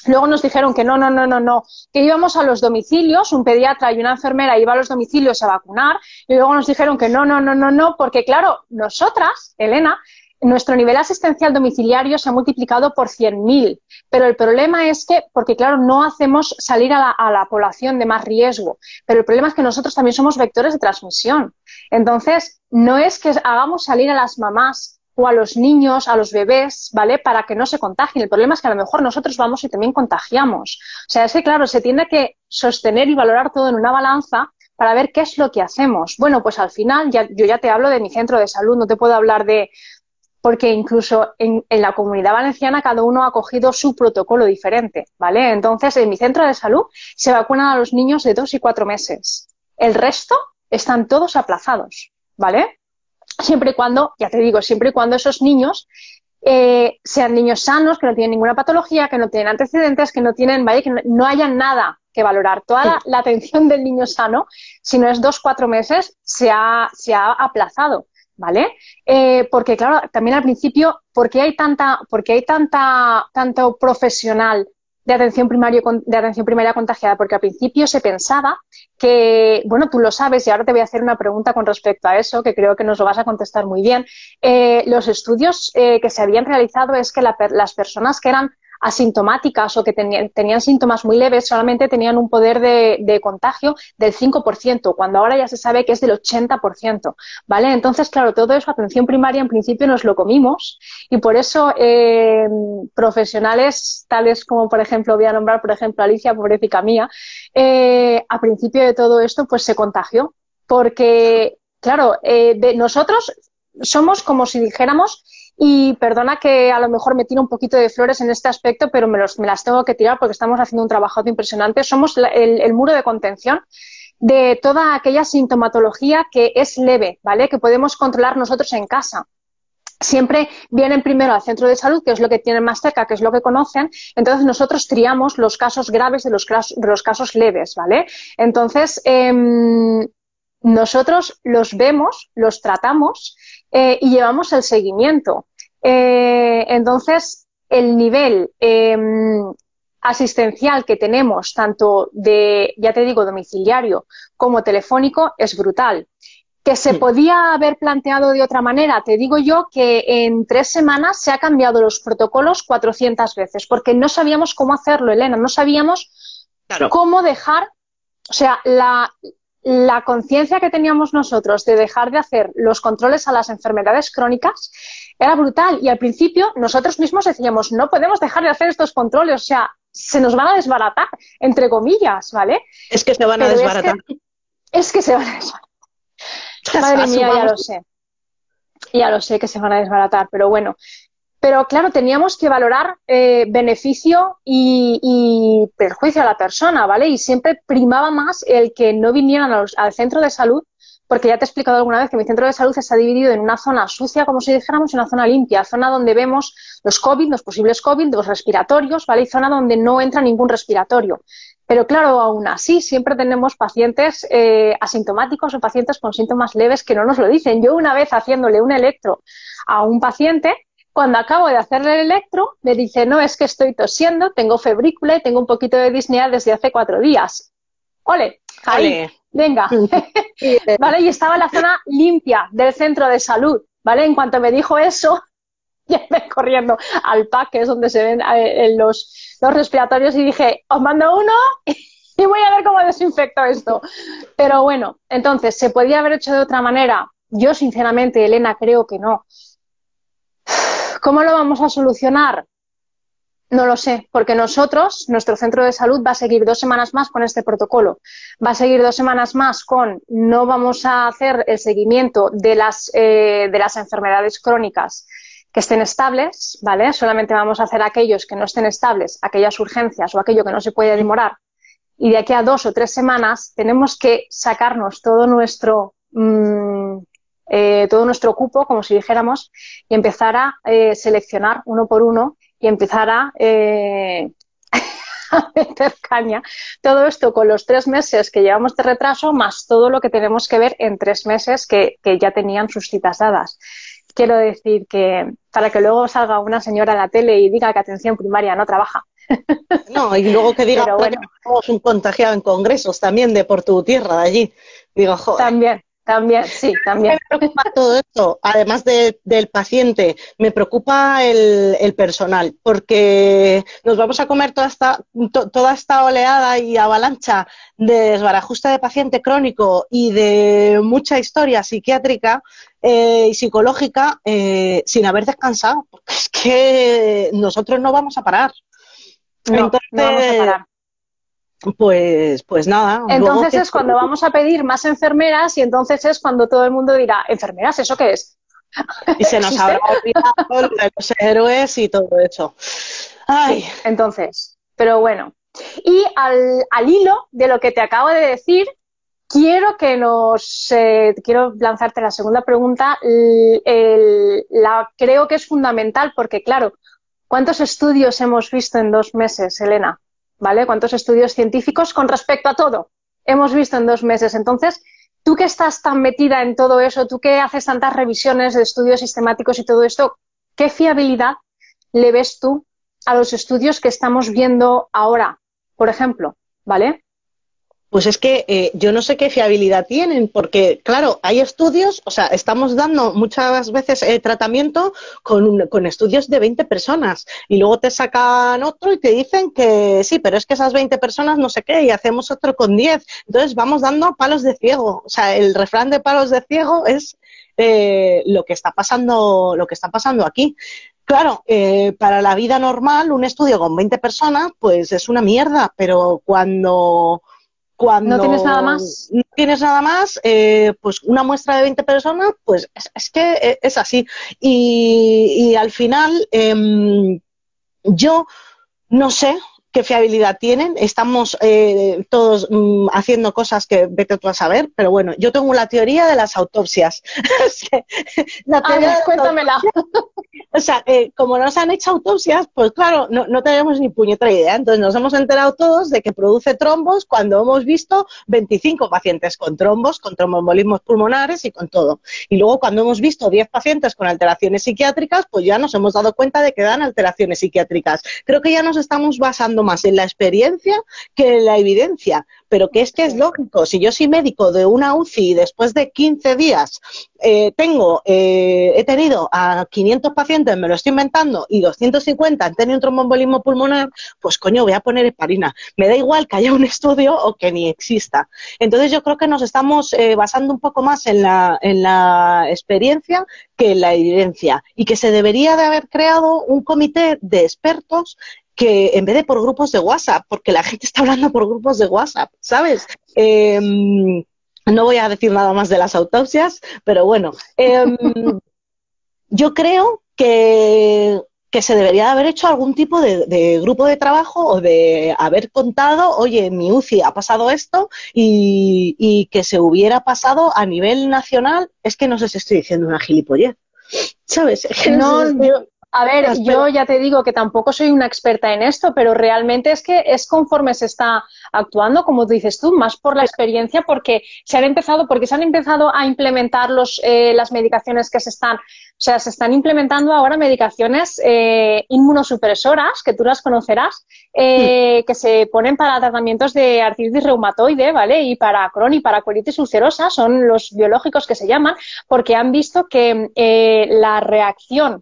luego nos dijeron que no, no, no, no, no, que íbamos a los domicilios, un pediatra y una enfermera iba a los domicilios a vacunar, y luego nos dijeron que no, no, no, no, no, porque claro, nosotras, Elena, nuestro nivel asistencial domiciliario se ha multiplicado por 100.000, pero el problema es que, porque claro, no hacemos salir a la, a la, población de más riesgo, pero el problema es que nosotros también somos vectores de transmisión. Entonces, no es que hagamos salir a las mamás o a los niños, a los bebés, ¿vale? Para que no se contagien. El problema es que a lo mejor nosotros vamos y también contagiamos. O sea, es que claro, se tiene que sostener y valorar todo en una balanza para ver qué es lo que hacemos. Bueno, pues al final, ya, yo ya te hablo de mi centro de salud, no te puedo hablar de, porque incluso en, en, la comunidad valenciana cada uno ha cogido su protocolo diferente, ¿vale? Entonces, en mi centro de salud se vacunan a los niños de dos y cuatro meses. El resto están todos aplazados, ¿vale? Siempre y cuando, ya te digo, siempre y cuando esos niños eh, sean niños sanos, que no tienen ninguna patología, que no tienen antecedentes, que no tienen, ¿vale? Que no, no haya nada que valorar. Toda la, la, atención del niño sano, si no es dos, cuatro meses, se ha, se ha aplazado. ¿Vale? Eh, porque, claro, también al principio, ¿por qué hay tanta, porque hay tanta, tanto profesional de atención primaria, de atención primaria contagiada? Porque al principio se pensaba que, bueno, tú lo sabes y ahora te voy a hacer una pregunta con respecto a eso, que creo que nos lo vas a contestar muy bien. Eh, los estudios eh, que se habían realizado es que la, las personas que eran asintomáticas o que tenían, síntomas muy leves solamente tenían un poder de, de, contagio del 5%, cuando ahora ya se sabe que es del 80%, ¿vale? Entonces, claro, todo eso, atención primaria, en principio nos lo comimos y por eso eh, profesionales tales como, por ejemplo, voy a nombrar, por ejemplo, Alicia, pobrecita mía, eh, a principio de todo esto, pues se contagió, porque, claro, eh, de nosotros somos como si dijéramos y perdona que a lo mejor me tiro un poquito de flores en este aspecto, pero me, las tengo que tirar porque estamos haciendo un trabajo impresionante. Somos el, muro de contención de toda aquella sintomatología que es leve, ¿vale? Que podemos controlar nosotros en casa. Siempre vienen primero al centro de salud, que es lo que tienen más cerca, que es lo que conocen. Entonces nosotros triamos los casos graves de los, casos leves, ¿vale? Entonces, eh, nosotros los vemos, los tratamos eh, y llevamos el seguimiento. Eh, entonces, el nivel eh, asistencial que tenemos, tanto de, ya te digo, domiciliario como telefónico, es brutal. Que se podía haber planteado de otra manera, te digo yo que en tres semanas se ha cambiado los protocolos 400 veces, porque no sabíamos cómo hacerlo, Elena, no sabíamos Claro. cómo dejar, o sea, la, la conciencia que teníamos nosotros de dejar de hacer los controles a las enfermedades crónicas era brutal. Y al principio nosotros mismos decíamos, no podemos dejar de hacer estos controles, o sea, se nos van a desbaratar, entre comillas, ¿vale? Es que se van a Pero es desbaratar. Es que se van a desbaratar. Madre mía, ya lo sé. Ya lo sé que se van a desbaratar, pero bueno. Pero claro, teníamos que valorar eh, beneficio y, perjuicio a la persona, ¿vale? Y siempre primaba más el que no vinieran al centro de salud, porque ya te he explicado alguna vez que mi centro de salud está dividido en una zona sucia, como si dijéramos, y una zona limpia, zona donde vemos los COVID, los posibles COVID, los respiratorios, ¿vale? Y zona donde no entra ningún respiratorio. Pero claro, aún así, siempre tenemos pacientes eh, asintomáticos o pacientes con síntomas leves que no nos lo dicen. Yo una vez haciéndole un electro a un paciente, cuando acabo de hacerle el electro, me dice, no, es que estoy tosiendo, tengo febrícula y tengo un poquito de disnea desde hace cuatro días. Ole, ahí, Ole. venga. ¿Vale? Y estaba en la zona limpia del centro de salud, ¿vale? En cuanto me dijo eso, llegué corriendo al PAC, que es donde se ven eh, los, los respiratorios, y dije, os mando uno y voy a ver cómo desinfecto esto. Pero bueno, entonces, ¿se podía haber hecho de otra manera? Yo, sinceramente, Elena, creo que no. ¿Cómo lo vamos a solucionar? No lo sé, porque nosotros, nuestro centro de salud va a seguir dos semanas más con este protocolo. Va a seguir dos semanas más con no vamos a hacer el seguimiento de las, eh, de las enfermedades crónicas que estén estables, ¿vale? Solamente vamos a hacer aquellos que no estén estables, aquellas urgencias o aquello que no se puede demorar. Y de aquí a dos o tres semanas tenemos que sacarnos todo nuestro, mm, eh, todo nuestro cupo, como si dijéramos, y empezar a eh, seleccionar uno por uno y empezar a, eh, a meter caña. Todo esto con los tres meses que llevamos de retraso, más todo lo que tenemos que ver en tres meses que, que ya tenían sus citas dadas. Quiero decir que para que luego salga una señora a la tele y diga que atención primaria no trabaja. No, y luego que diga que bueno. tenemos un contagiado en congresos también de por tu tierra, de allí. Digo, joder. También, también, sí, también. me preocupa todo esto, además de- del paciente, me preocupa el, el personal, porque nos vamos a comer toda esta, to- toda esta oleada y avalancha de desbarajuste de paciente crónico y de mucha historia psiquiátrica eh, y psicológica eh, sin haber descansado, porque es que nosotros no vamos a parar. No, Entonces, no vamos a parar. Pues, pues nada. Entonces que- es cuando vamos a pedir más enfermeras y entonces es cuando todo el mundo dirá, enfermeras, ¿eso qué es? Y se nos habrá olvidado los héroes y todo eso. Ay, Entonces, pero bueno. Y al, al hilo de lo que te acabo de decir, quiero que nos, eh, quiero lanzarte la segunda pregunta. El- el- la, creo que es fundamental porque, claro, ¿cuántos estudios hemos visto en dos meses, Elena? ¿Vale? ¿Cuántos estudios científicos con respecto a todo hemos visto en dos meses? Entonces, tú que estás tan metida en todo eso, tú que haces tantas revisiones de estudios sistemáticos y todo esto, ¿qué fiabilidad le ves tú a los estudios que estamos viendo ahora, por ejemplo? ¿Vale? Pues es que eh, yo no sé qué fiabilidad tienen, porque claro, hay estudios, o sea, estamos dando muchas veces eh, tratamiento con, con estudios de 20 personas y luego te sacan otro y te dicen que sí, pero es que esas 20 personas no sé qué y hacemos otro con 10. Entonces vamos dando palos de ciego. O sea, el refrán de palos de ciego es eh, lo que está pasando, lo que está pasando aquí. Claro, eh, para la vida normal, un estudio con 20 personas, pues es una mierda, pero cuando, cuando ¿No tienes nada más? no tienes nada más, eh, pues una muestra de 20 personas, pues es, es que eh, es así. Y, y al final, em, yo no sé qué fiabilidad tienen. Estamos eh, todos mm, haciendo cosas que vete tú a saber, pero bueno, yo tengo la teoría de las autopsias. La teoría cuéntamela. O sea, eh, como nos han hecho autopsias, pues claro, no, no tenemos ni puñetera idea. Entonces nos hemos enterado todos de que produce trombos cuando hemos visto 25 pacientes con trombos, con tromboembolismos pulmonares y con todo. Y luego cuando hemos visto 10 pacientes con alteraciones psiquiátricas, pues ya nos hemos dado cuenta de que dan alteraciones psiquiátricas. Creo que ya nos estamos basando más en la experiencia que en la evidencia. Pero que es que es lógico, si yo soy médico de una UCI y después de 15 días eh, tengo, eh, he tenido a 500 pacientes, me lo estoy inventando, y 250 han tenido un tromboembolismo pulmonar, pues coño, voy a poner heparina. Me da igual que haya un estudio o que ni exista. Entonces yo creo que nos estamos eh, basando un poco más en la, en la experiencia que en la evidencia y que se debería de haber creado un comité de expertos que en vez de por grupos de WhatsApp, porque la gente está hablando por grupos de WhatsApp, ¿sabes? Em, no voy a decir nada más de las autopsias, pero bueno, em, yo creo que, que, se debería de haber hecho algún tipo de, de, grupo de trabajo o de haber contado, oye, en mi UCI ha pasado esto y, y, que se hubiera pasado a nivel nacional. Es que no sé si estoy diciendo una gilipollez. ¿Sabes? No, A ver, yo ya te digo que tampoco soy una experta en esto, pero realmente es que es conforme se está actuando, como dices tú, más por la experiencia, porque se han empezado, porque se han empezado a implementar los, eh, las medicaciones que se están, o sea, se están implementando ahora medicaciones eh, inmunosupresoras, que tú las conocerás, eh, que se ponen para tratamientos de artritis reumatoide, ¿vale? Y para Crohn y para colitis ulcerosa, son los biológicos que se llaman, porque han visto que eh, la reacción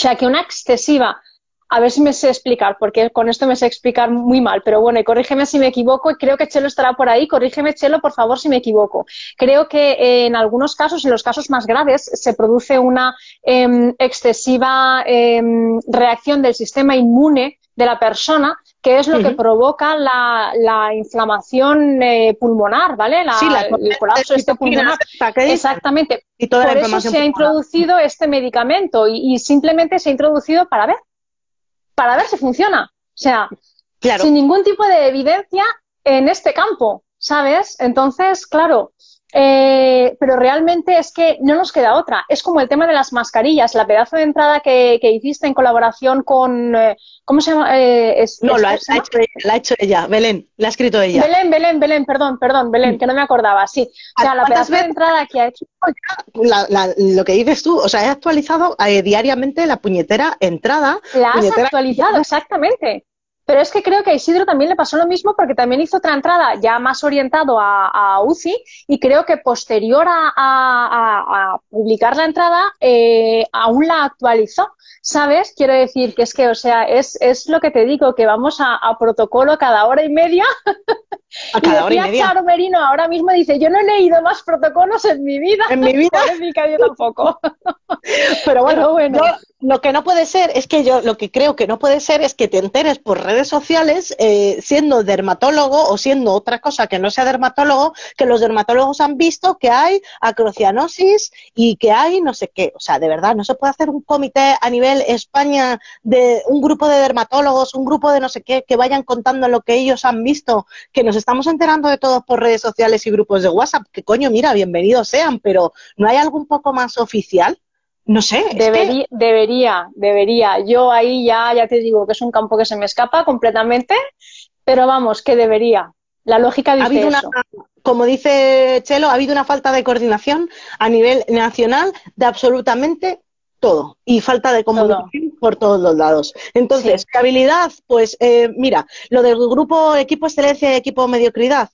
o sea, que una excesiva, a ver si me sé explicar, porque con esto me sé explicar muy mal, pero bueno, y corrígeme si me equivoco, y creo que Chelo estará por ahí, corrígeme Chelo, por favor, si me equivoco. Creo que eh, en algunos casos, en los casos más graves, se produce una eh, excesiva eh, reacción del sistema inmune de la persona, que es lo uh -huh. que provoca la, la inflamación eh, pulmonar, ¿vale? La, sí, la el colapso este pulmonar. Exactamente. Y toda Por la eso se ha introducido este medicamento y, y, simplemente se ha introducido para ver, para ver si funciona. O sea, claro. sin ningún tipo de evidencia en este campo, ¿sabes? Entonces, claro, eh, pero realmente es que no nos queda otra. Es como el tema de las mascarillas, la pedazo de entrada que, que hiciste en colaboración con. Eh, ¿Cómo se llama? Eh, es, no, es, lo ha, ha, hecho, la ha, hecho, ella, Belén, la ha escrito ella. Belén, Belén, Belén, perdón, perdón, Belén, que no me acordaba, sí. O sea, la pedazo de entrada que ha hecho. La, la, lo que dices tú, o sea, he actualizado eh, diariamente la puñetera entrada. La has actualizado, exactamente. Pero es que creo que a Isidro también le pasó lo mismo porque también hizo otra entrada ya más orientado a, UCI y creo que posterior a publicar la entrada eh, aún la actualizó. ¿Sabes? Quiero decir que es que, o sea, es, es lo que te digo, que vamos a, protocolo cada hora y media. A cada y hora y media. Charo Merino ahora mismo dice, yo no he leído más protocolos en mi vida. En mi vida. yo tampoco. Pero bueno, Pero bueno. Yo, lo que no puede ser es que yo lo que creo que no puede ser es que te enteres por redes sociales eh, siendo dermatólogo o siendo otra cosa que no sea dermatólogo que los dermatólogos han visto que hay acrocianosis y que hay no sé qué o sea de verdad no se puede hacer un comité a nivel España de un grupo de dermatólogos un grupo de no sé qué que vayan contando lo que ellos han visto que nos estamos enterando de todo por redes sociales y grupos de WhatsApp que coño mira bienvenidos sean pero no hay algo un poco más oficial no sé. Debería, es que... debería, debería. Yo ahí ya, ya te digo que es un campo que se me escapa completamente, pero vamos, que debería. La lógica dice ha habido eso. Una, como dice Chelo, ha habido una falta de coordinación a nivel nacional de absolutamente todo y falta de comunicación todo. por todos los lados. Entonces, sí. habilidad, pues eh, mira, lo del grupo equipo excelencia y equipo mediocridad.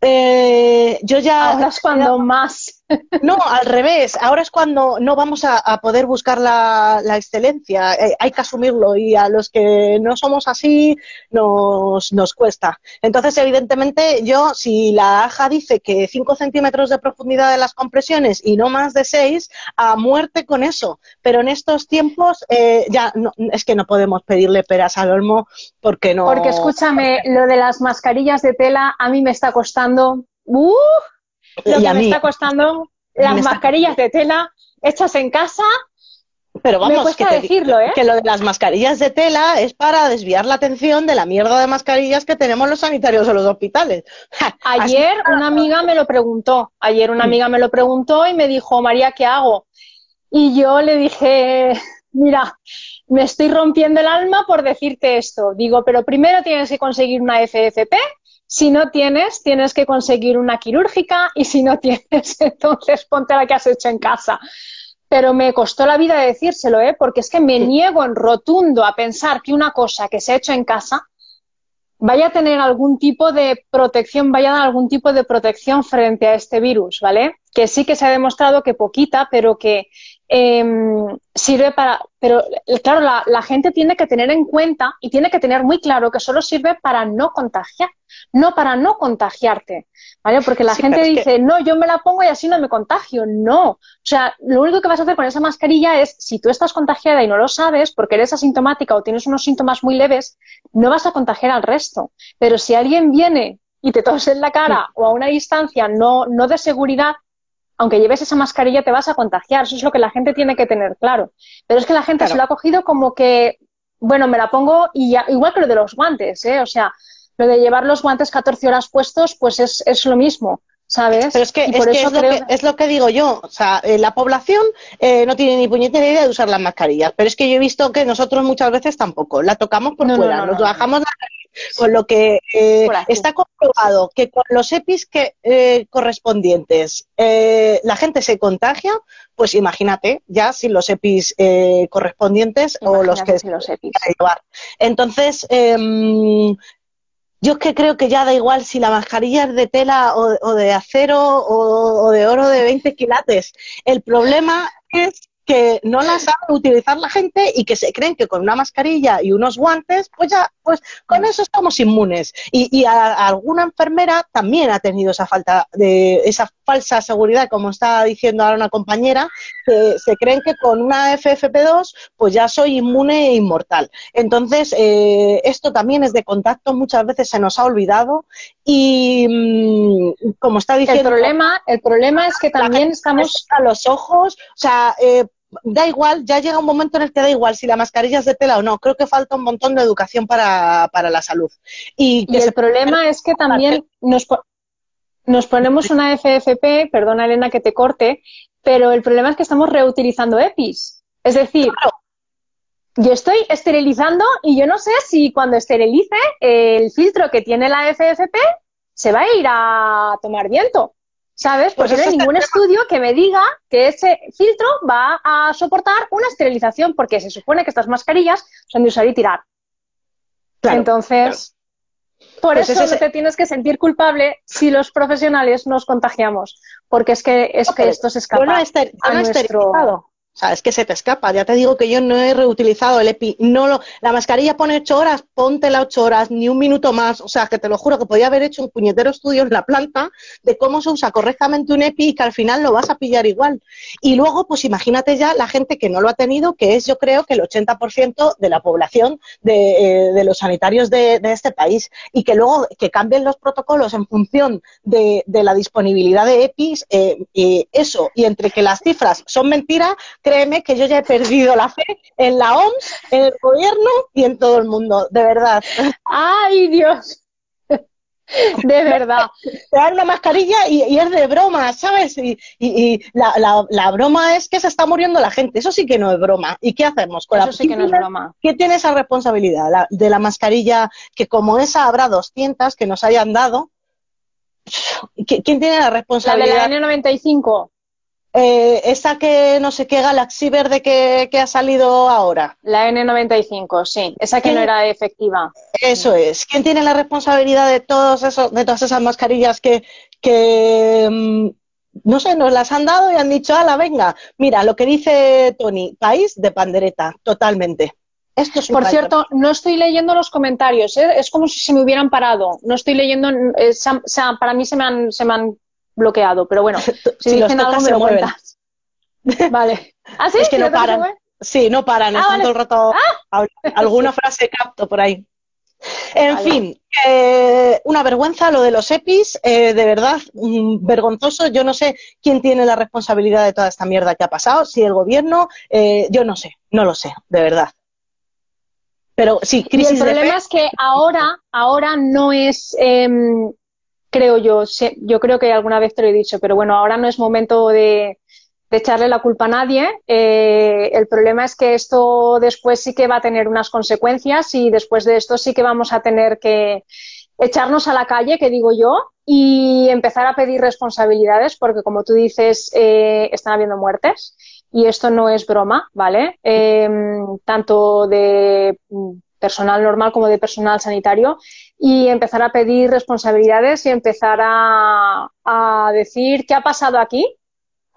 Eh, yo ya. Ahora es cuando más. No, al revés. Ahora es cuando no vamos a, poder buscar la, excelencia. Eh, hay que asumirlo y a los que no somos así nos, nos cuesta. Entonces, evidentemente, yo, si la AJA dice que 5 centímetros de profundidad de las compresiones y no más de 6, a muerte con eso. Pero en estos tiempos eh, ya no, es que no podemos pedirle peras al olmo porque no. Porque escúchame, lo de las mascarillas de tela a mí me está costando. ¡Uh! Lo y que me mí, está costando las está... mascarillas de tela hechas en casa. Pero vamos, me cuesta que, te, decirlo, ¿eh? que lo de las mascarillas de tela es para desviar la atención de la mierda de mascarillas que tenemos los sanitarios en los hospitales. Ayer una amiga me lo preguntó, ayer una amiga me lo preguntó y me dijo, María, ¿qué hago? Y yo le dije, mira, me estoy rompiendo el alma por decirte esto. Digo, pero primero tienes que conseguir una FFP, si no tienes, tienes que conseguir una quirúrgica y si no tienes, entonces ponte la que has hecho en casa. Pero me costó la vida decírselo, ¿eh? porque es que me niego en rotundo a pensar que una cosa que se ha hecho en casa vaya a tener algún tipo de protección, vaya a dar algún tipo de protección frente a este virus, ¿vale? Que sí que se ha demostrado que poquita, pero que eh, sirve para. Pero claro, la, la, gente tiene que tener en cuenta y tiene que tener muy claro que solo sirve para no contagiar, no para no contagiarte, ¿vale? Porque la Sí, gente dice, no, yo me la pongo y así no me contagio. No. O sea, lo único que vas a hacer con esa mascarilla es, si tú estás contagiada y no lo sabes, porque eres asintomática o tienes unos síntomas muy leves, no vas a contagiar al resto. Pero si alguien viene y te tose en la cara o a una distancia no, no de seguridad, aunque lleves esa mascarilla te vas a contagiar. Eso es lo que la gente tiene que tener claro. Pero es que la gente Claro. se lo ha cogido como que, bueno, me la pongo y ya, igual que lo de los guantes, ¿eh? O sea, lo de llevar los guantes 14 horas puestos, pues es, es lo mismo, ¿sabes? Pero es que, Y es, que lo que, es lo que digo yo. O sea, eh, la población eh, no tiene ni puñetera idea de usar las mascarillas. Pero es que yo he visto que nosotros muchas veces tampoco. La tocamos por No, fuera, no, nos no, bajamos la. Con lo que eh, está comprobado que con los EPIs que, eh, correspondientes eh, la gente se contagia, pues imagínate ya sin los EPIs eh, correspondientes o los que los EPIs. llevar. Entonces, em, yo es que creo que ya da igual si la mascarilla es de tela o, o de acero o, o de oro de 20 quilates. El problema es que no la sabe utilizar la gente y que se creen que con una mascarilla y unos guantes, pues ya, pues con eso estamos inmunes. Y, y a, a alguna enfermera también ha tenido esa falta de esa falsa seguridad, como está diciendo ahora una compañera, que se creen que con una FFP2 pues ya soy inmune e inmortal. Entonces, eh, esto también es de contacto, muchas veces se nos ha olvidado y mm, como está El diciendo problema, el problema es que también estamos a los ojos, o sea, eh, da igual, ya llega un momento en el que da igual si la mascarilla es de tela o no. Creo que falta un montón de educación para, para la salud. Y, el problema es que también nos, nos ponemos una FFP, perdona Elena que te corte, pero el problema es que estamos reutilizando EPIs. Es decir, yo estoy esterilizando y yo no sé si cuando esterilice el filtro que tiene la FFP se va a ir a tomar viento. ¿Sabes? Pues Porque no ese hay ningún tema. estudio que me diga que ese filtro va a soportar una esterilización, porque se supone que estas mascarillas son de usar y tirar. Claro, Entonces, por Pues eso no te tienes que sentir culpable si los profesionales nos contagiamos, porque es que, es No, que esto se escapa Yo no a no nuestro... O sea, es que se te escapa. Ya te digo que yo no he reutilizado el EPI. No lo, la mascarilla pone ocho horas, póntela ocho horas, ni un minuto más. O sea, que te lo juro que podía haber hecho un puñetero estudio en la planta de cómo se usa correctamente un EPI y que al final lo vas a pillar igual. Y luego, pues imagínate ya la gente que no lo ha tenido, que es yo creo que el 80% de la población de, eh, los sanitarios de, este país. Y que luego que cambien los protocolos en función de, de la disponibilidad de EPIs, eh, eh, eso, y entre que las cifras son mentiras, créeme que yo ya he perdido la fe en la OMS, en el gobierno y en todo el mundo, de verdad. ¡Ay, Dios! De verdad. Te dan una mascarilla y, y es de broma, ¿sabes? Y, y- y la, la- la broma es que se está muriendo la gente, eso sí que no es broma. ¿Y qué hacemos con Eso la sí que no es ¿quién- broma. ¿Quién tiene esa responsabilidad la- de la mascarilla que como esa habrá 200 que nos hayan dado? ¿Qui- ¿Quién tiene la La de la responsabilidad? N95, Eh, esa que no sé qué Galaxy verde que, que ha salido ahora. la N95, sí, esa que ¿Quién- no era efectiva. Eso es. ¿Quién tiene la responsabilidad de todos esos, de todas esas mascarillas que, que mm, no sé, nos las han dado y han dicho, ala, venga, mira, lo que dice Tony, país de pandereta, totalmente. Esto es Por cierto, no estoy leyendo los comentarios, ¿eh? es como si se me hubieran parado. No estoy leyendo, eh, se para mí se me han, se me han bloqueado, pero bueno, si, Si los dicen algo me se lo mueven. cuentas. Vale. ¿Ah, sí? Es que ¿Si no paran. Sí, no paran, Ah, están vale. todo el rato hab- alguna frase capto por ahí. En Vale. fin, eh, una vergüenza lo de los EPIs, eh, de verdad, mm, vergonzoso. Yo no sé quién tiene la responsabilidad de toda esta mierda que ha pasado, si el gobierno, eh, yo no sé, no lo sé, de verdad. Pero sí, Y el crisis de problema fe, es que ahora, ahora no es, em, creo yo, yo creo que alguna vez te lo he dicho, pero bueno, ahora no es momento de, echarle la culpa a nadie. Eh, el problema es que esto después sí que va a tener unas consecuencias y después de esto sí que vamos a tener que echarnos a la calle, que digo yo, y empezar a pedir responsabilidades, porque como tú dices, eh, están habiendo muertes y esto no es broma, ¿vale? Eh, tanto de personal normal como de personal sanitario y empezar a pedir responsabilidades y empezar a, a decir qué ha pasado aquí,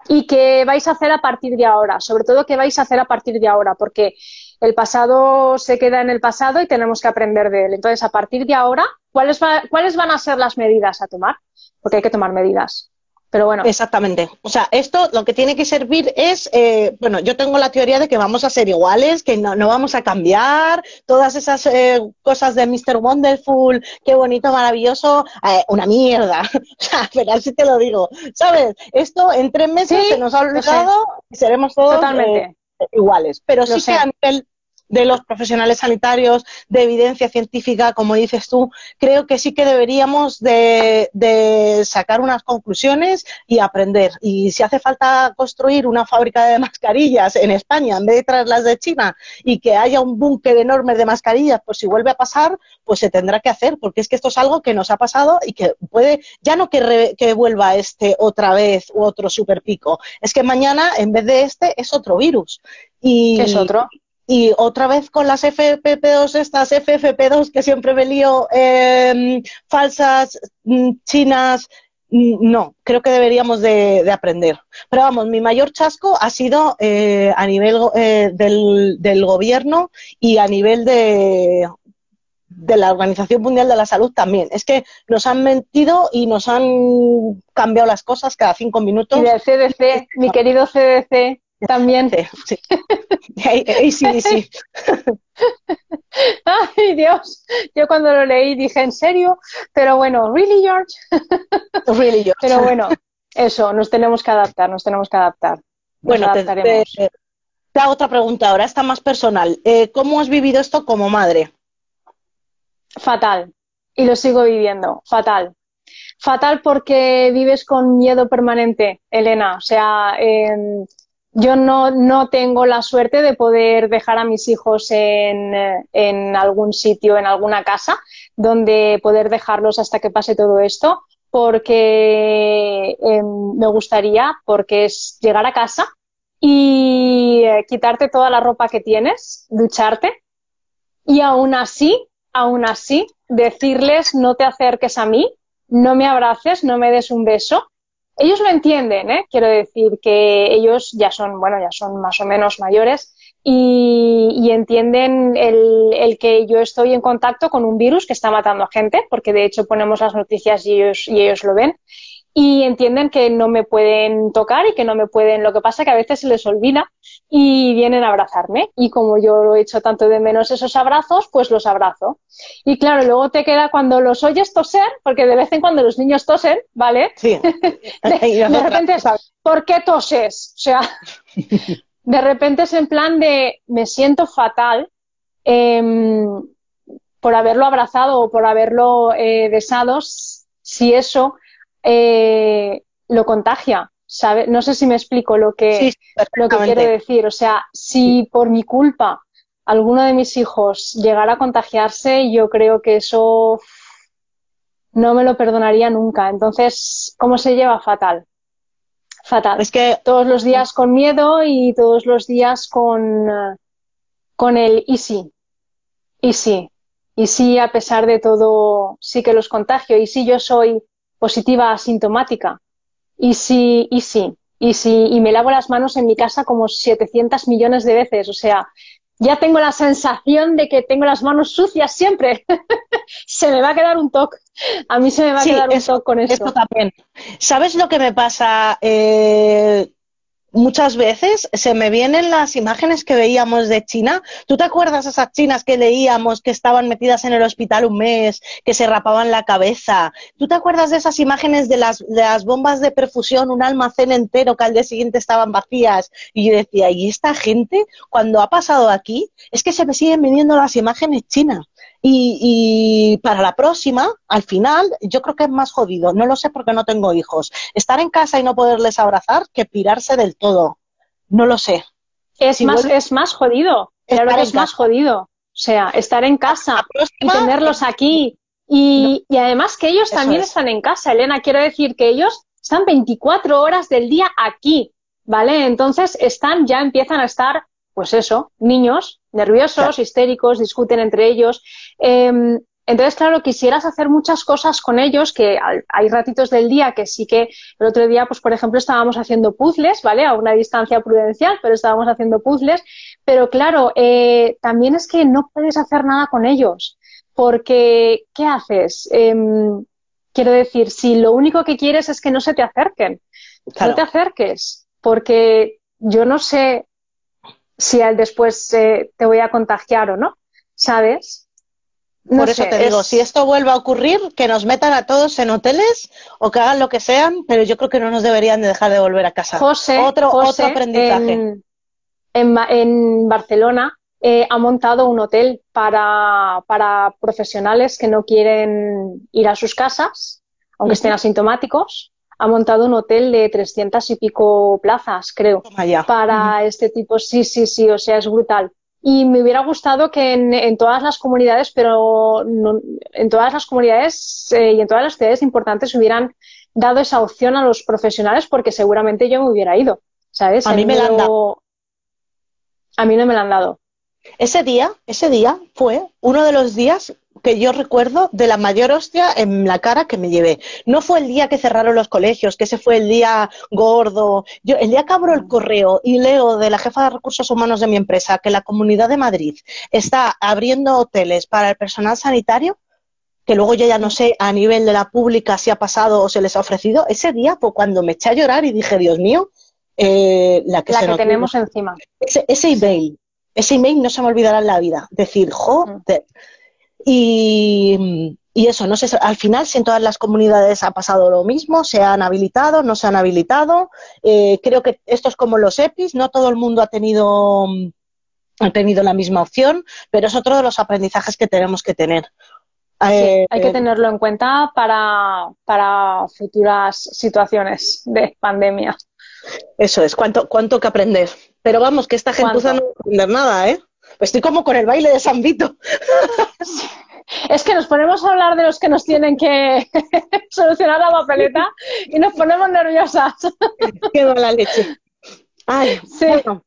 y qué vais a hacer a partir de ahora, sobre todo qué vais a hacer a partir de ahora, porque el pasado se queda en el pasado y tenemos que aprender de él. Entonces, a partir de ahora, ¿cuáles, ¿cuáles van a ser las medidas a tomar? Porque hay que tomar medidas. Pero bueno. Exactamente. O sea, esto lo que tiene que servir es, eh, bueno, yo tengo la teoría de que vamos a ser iguales, que no, no vamos a cambiar, todas esas eh, cosas de Mr. Wonderful, qué bonito, maravilloso, eh, una mierda. o sea, pero así te lo digo. ¿Sabes? Esto en tres meses Sí, se nos ha olvidado y seremos todos Totalmente. eh, iguales. Pero Lo sí sé. que a nivel de los profesionales sanitarios, de evidencia científica, como dices tú, creo que sí que deberíamos de, de sacar unas conclusiones y aprender. Y si hace falta construir una fábrica de mascarillas en España en vez de traerlas de China y que haya un búnker enorme de mascarillas, pues si vuelve a pasar, pues se tendrá que hacer, porque es que esto es algo que nos ha pasado y que puede, ya no que, re- que vuelva este otra vez u otro superpico, es que mañana en vez de este es otro virus. Y, Es otro. Y otra vez con las FFP2, estas FFP2 que siempre me lío, eh, falsas, mm, chinas, mm, no, creo que deberíamos de, de aprender. Pero vamos, mi mayor chasco ha sido eh, a nivel eh, del, del gobierno y a nivel de, de la Organización Mundial de la Salud también. Es que nos han mentido y nos han cambiado las cosas cada cinco minutos. Y del CDC, mi querido CDC, también. Sí, sí. Sí, sí. Ay, Dios. Yo cuando lo leí dije, ¿en serio? Pero bueno, ¿really, George? Really, yo. Pero bueno, eso, nos tenemos que adaptar, nos tenemos que adaptar. Nos Bueno, adaptaremos. te- te hago otra pregunta ahora, esta más personal. Eh, ¿Cómo has vivido esto como madre? Fatal. Y lo sigo viviendo. Fatal. Fatal porque vives con miedo permanente, Elena. O sea, em, yo no, no tengo la suerte de poder dejar a mis hijos en, en algún sitio, en alguna casa, donde poder dejarlos hasta que pase todo esto, porque em, me gustaría, porque es llegar a casa y eh, quitarte toda la ropa que tienes, ducharte, y aún así, aún así, decirles no te acerques a mí, no me abraces, no me des un beso. Ellos lo entienden, ¿eh? Quiero decir que ellos ya son, bueno, ya son más o menos mayores y, entienden el, el que yo estoy en contacto con un virus que está matando a gente, porque de hecho ponemos las noticias y ellos, y ellos lo ven y entienden que no me pueden tocar y que no me pueden. Lo que pasa que a veces se les olvida y vienen a abrazarme. Y como yo lo he hecho tanto de menos esos abrazos, pues los abrazo. Y claro, luego te queda cuando los oyes toser, porque de vez en cuando los niños tosen, ¿vale? Sí. De, repente es, ¿por qué toses? O sea, de repente es en plan de, me siento fatal em, por haberlo abrazado o por haberlo eh, besado, si eso eh, lo contagia, ¿sabe? No sé si me explico lo que, Sí, lo que quiero decir. O sea, si por mi culpa alguno de mis hijos llegara a contagiarse, yo creo que eso no me lo perdonaría nunca. Entonces, ¿cómo se lleva? Fatal. Fatal. Es que Todos los días con miedo y todos los días con, con el y sí. Y sí. Y sí, a pesar de todo, sí que los contagio. Y sí, yo soy positiva asintomática. Y sí, y sí. Y sí, y me lavo las manos en mi casa como 700 millones de veces. O sea, ya tengo la sensación de que tengo las manos sucias siempre. se me va a quedar un toque. A mí se me va Sí, a quedar un toque con eso. esto también. ¿Sabes lo que me pasa? Eh, muchas veces se me vienen las imágenes que veíamos de China. ¿Tú te acuerdas esas chinas que leíamos que estaban metidas en el hospital un mes, que se rapaban la cabeza? ¿Tú te acuerdas de esas imágenes de las, de las bombas de perfusión, un almacén entero que al día siguiente estaban vacías? Y yo decía, ¿y esta gente cuando ha pasado aquí? Es que se me siguen viniendo las imágenes chinas. Y, y para la próxima, al final, yo creo que es más jodido. No lo sé porque no tengo hijos. Estar en casa y no poderles abrazar que pirarse del todo. No lo sé. Es, Si más, vuelve- es más jodido. Claro que es más casa. jodido. O sea, estar en casa y tenerlos aquí. Y, y además que ellos Eso también es. están en casa, Elena. Quiero decir que ellos están 24 horas del día aquí, ¿vale? Entonces están, ya empiezan a estar, pues eso, niños, nerviosos, histéricos, discuten entre ellos. Em, entonces, claro, quisieras hacer muchas cosas con ellos, que hay ratitos del día que sí que el otro día, pues por ejemplo, estábamos haciendo puzzles, ¿vale? A una distancia prudencial, pero estábamos haciendo puzzles. Pero claro, eh, también es que no puedes hacer nada con ellos, porque ¿qué haces? Em, quiero decir, si lo único que quieres es que no se te acerquen, Claro. no te acerques, porque yo no sé si al después eh, te voy a contagiar o no, ¿sabes? No Por eso te digo, si esto vuelve a ocurrir, que nos metan a todos en hoteles o que hagan lo que sean, pero yo creo que no nos deberían de dejar de volver a casa. José, otro, José, otro aprendizaje. En, en en Barcelona eh, ha montado un hotel para, para profesionales que no quieren ir a sus casas, aunque estén asintomáticos. Ha montado un hotel de 300 y pico plazas, creo, para este tipo. Sí, sí, sí, o sea, es brutal. Y me hubiera gustado que en, en todas las comunidades, pero no- en todas las comunidades eh, y en todas las ciudades importantes hubieran dado esa opción a los profesionales porque seguramente yo me hubiera ido, ¿sabes? A mí me la han dado. A mí no me la han dado. Ese día, ese día fue uno de los días que yo recuerdo de la mayor hostia en la cara que me llevé. No fue el día que cerraron los colegios, que ese fue el día gordo. Yo, el día que abro el correo y leo de la jefa de recursos humanos de mi empresa que la Comunidad de Madrid está abriendo hoteles para el personal sanitario, que luego yo ya no sé a nivel de la pública si ha pasado o se les ha ofrecido, ese día fue cuando me eché a llorar y dije, Dios mío, eh, la que La se que tenemos viene". encima. ese, ese email, ese email no se me olvidará en la vida. Decir, joder. Y, y eso, no sé, al final si en todas las comunidades ha pasado lo mismo, se han habilitado, no se han habilitado. Eh, creo que esto es como los EPIs, no todo el mundo ha tenido, mm, ha tenido la misma opción, pero es otro de los aprendizajes que tenemos que tener. Sí, Eh, hay que tenerlo en cuenta para, para futuras situaciones de pandemia. Eso es, cuánto, cuánto que aprender. Pero vamos, que esta gentuza no va a aprender nada, ¿eh? Estoy como con el baile de San Vito. Es que nos ponemos a hablar de los que nos tienen que solucionar la papeleta y nos ponemos nerviosas. Qué mala leche. Ay, Sí. bueno,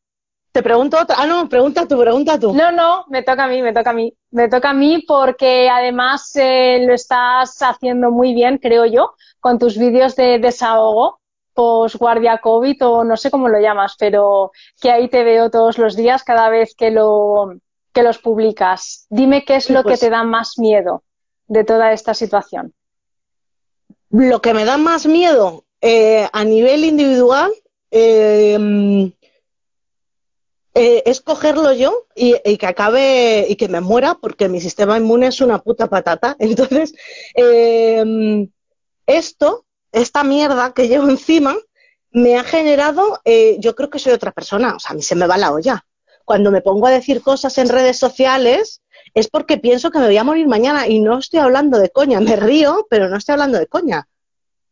te pregunto otra. Ah, no, pregunta tú, pregunta tú. No, no, me toca a mí, me toca a mí. Me toca a mí porque además eh, lo estás haciendo muy bien, creo yo, con tus vídeos de desahogo post guardia COVID o no sé cómo lo llamas, pero que ahí te veo todos los días cada vez que lo que los publicas. Dime qué es lo pues- que te da más miedo de toda esta situación. Lo que me da más miedo eh, a nivel individual eh, eh, es cogerlo yo y, y que acabe y que me muera porque mi sistema inmune es una puta patata. Entonces, esto, esta mierda que llevo encima, me ha generado, eh, yo creo que soy otra persona, o sea, a mí se me va la olla. Cuando me pongo a decir cosas en redes sociales es porque pienso que me voy a morir mañana y no estoy hablando de coña, me río, pero no estoy hablando de coña.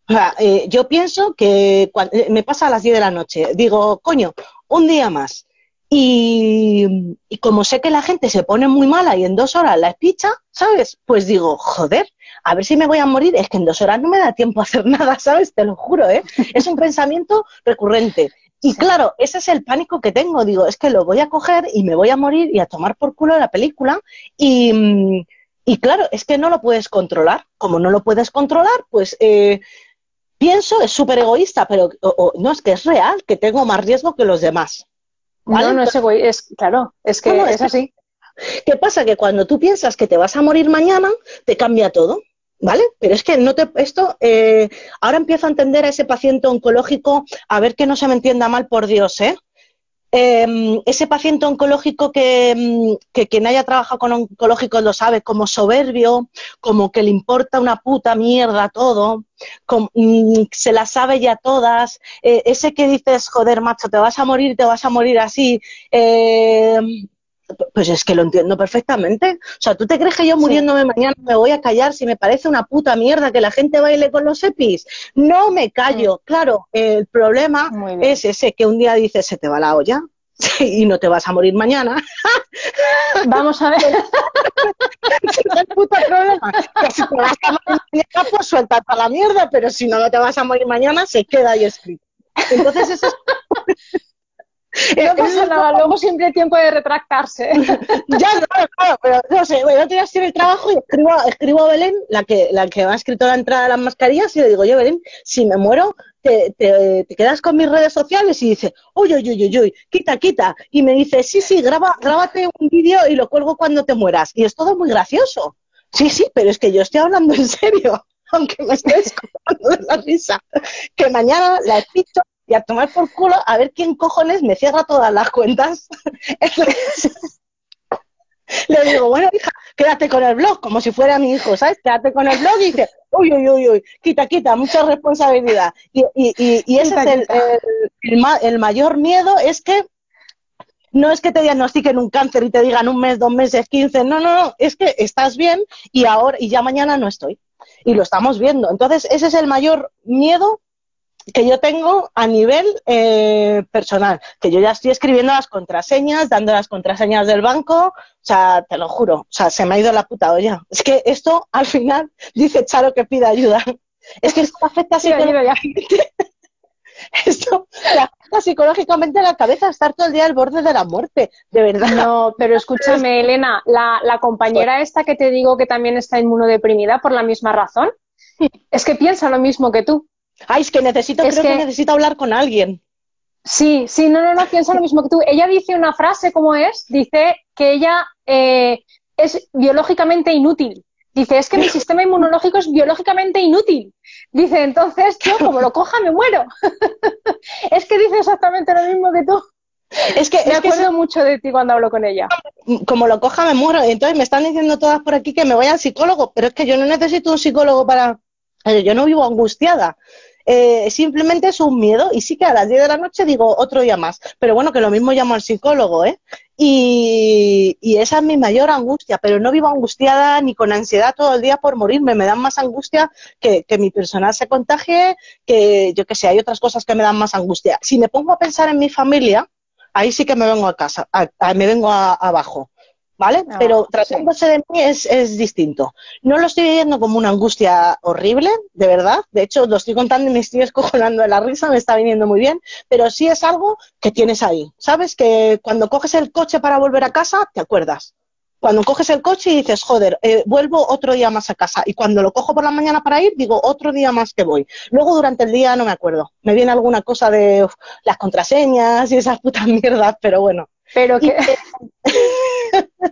O sea, eh, yo pienso que cuan- eh, me pasa a las 10 de la noche, digo, coño, un día más. Y, y como sé que la gente se pone muy mala y en dos horas la espicha, ¿sabes? Pues digo, joder, a ver si me voy a morir, es que en dos horas no me da tiempo a hacer nada, ¿sabes? Te lo juro, ¿eh? Es un pensamiento recurrente. Y claro, ese es el pánico que tengo. Digo, es que lo voy a coger y me voy a morir y a tomar por culo la película. Y, y claro, es que no lo puedes controlar. Como no lo puedes controlar, pues eh, pienso, es súper egoísta, pero o- o, no es que es real, que tengo más riesgo que los demás. ¿Vale? No, no es es claro, es que No, no, es es así. ¿Qué pasa? Que cuando tú piensas que te vas a morir mañana, te cambia todo, ¿vale? Pero es que no te, esto, eh, ahora empiezo a entender a ese paciente oncológico, a ver que no se me entienda mal, por Dios, ¿eh? Eh, ese paciente oncológico que, mm, que quien haya trabajado con oncológicos lo sabe, como soberbio, como que le importa una puta mierda todo, mm, se las sabe ya todas, eh, ese que dices, joder, macho, te vas a morir, te vas a morir así, eh, pues es que lo entiendo perfectamente. O sea, ¿tú te crees que yo muriéndome mañana me voy a callar si me parece una puta mierda que la gente baile con los EPIs? No me callo. Claro, el problema es ese que un día dices se te va la olla y no te vas a morir mañana. Vamos a ver. Es el puto problema. Que si te vas a morir mañana, pues suelta toda la mierda, pero si no, no te vas a morir mañana, se queda ahí escrito. Entonces, eso es... No pasa nada, luego siempre hay tiempo de retractarse. Ya, claro, claro, pero no sé, bueno, otro día estoy en el trabajo y escribo, escribo a Belén, la que, la que ha escrito la entrada de las mascarillas, y le digo, yo, Belén, si me muero, te, te, te quedas con mis redes sociales y dice, uy, uy, uy, uy, uy, quita, quita. Y me dice, sí, sí, graba, grábate un vídeo y lo cuelgo cuando te mueras. Y es todo muy gracioso. Sí, sí, pero es que yo estoy hablando en serio, aunque me estés escuchando de la risa. Que mañana la picho y a tomar por culo a ver quién cojones me cierra todas las cuentas. Entonces, le digo, bueno, hija, quédate con el blog, como si fuera mi hijo, ¿sabes? Quédate con el blog y dice, uy, uy, uy, uy, quita, quita, mucha responsabilidad. Y, y, y, y ese Quita, es el, el, el mayor miedo, es que no es que te diagnostiquen un cáncer y te digan un mes, dos meses, quince, no, no, no, es que estás bien y ahora, y ya mañana no estoy. Y lo estamos viendo. Entonces, ese es el mayor miedo que yo tengo a nivel eh, personal, que yo ya estoy escribiendo las contraseñas, dando las contraseñas del banco, o sea, te lo juro, o sea, se me ha ido la puta olla. Es que esto, al final, dice Charo que pida ayuda. Es que esto afecta psicológicamente. Esto afecta psicológicamente a la cabeza estar todo el día al borde de la muerte, de verdad. No, pero escúchame, Elena, la, la compañera esta que te digo que también está inmunodeprimida por la misma razón, es que piensa lo mismo que tú. Ay, es que necesito, Es creo que... que- necesito hablar con alguien. Sí, sí, no, no, no, piensa lo mismo que tú. Ella dice una frase, ¿cómo es? Dice que ella eh, es biológicamente inútil. Dice, es que mi sistema inmunológico es biológicamente inútil. Dice, entonces yo como lo coja me muero. es que dice exactamente lo mismo que tú. Es que, Me es que acuerdo mucho de ti cuando hablo con ella. como lo coja me muero. Y entonces me están diciendo todas por aquí que me vaya al psicólogo, pero es que yo no necesito un psicólogo para... Yo no vivo angustiada. Eh, simplemente es un miedo y sí que a las 10 de la noche digo otro día más. Pero bueno, que lo mismo llamo al psicólogo, ¿eh? Y, y esa es mi mayor angustia, pero no vivo angustiada ni con ansiedad todo el día por morirme. Me dan más angustia que, que mi personal se contagie, que yo que sé, hay otras cosas que me dan más angustia. Si me pongo a pensar en mi familia, ahí sí que me vengo a casa, a- me vengo abajo, ¿vale? Ah, Pero sí. tratándose de mí es, es distinto. No lo estoy viviendo como una angustia horrible, de verdad. De hecho, lo estoy contando y me estoy escojonando de la risa, me está viniendo muy bien, pero sí es algo que tienes ahí. ¿Sabes? Que cuando coges el coche para volver a casa, te acuerdas. Cuando coges el coche y dices, joder, eh, vuelvo otro día más a casa. Y cuando lo cojo por la mañana para ir, digo, otro día más que voy. Luego durante el día no me acuerdo. Me viene alguna cosa de uf, las contraseñas y esas putas mierdas, pero bueno. Pero que,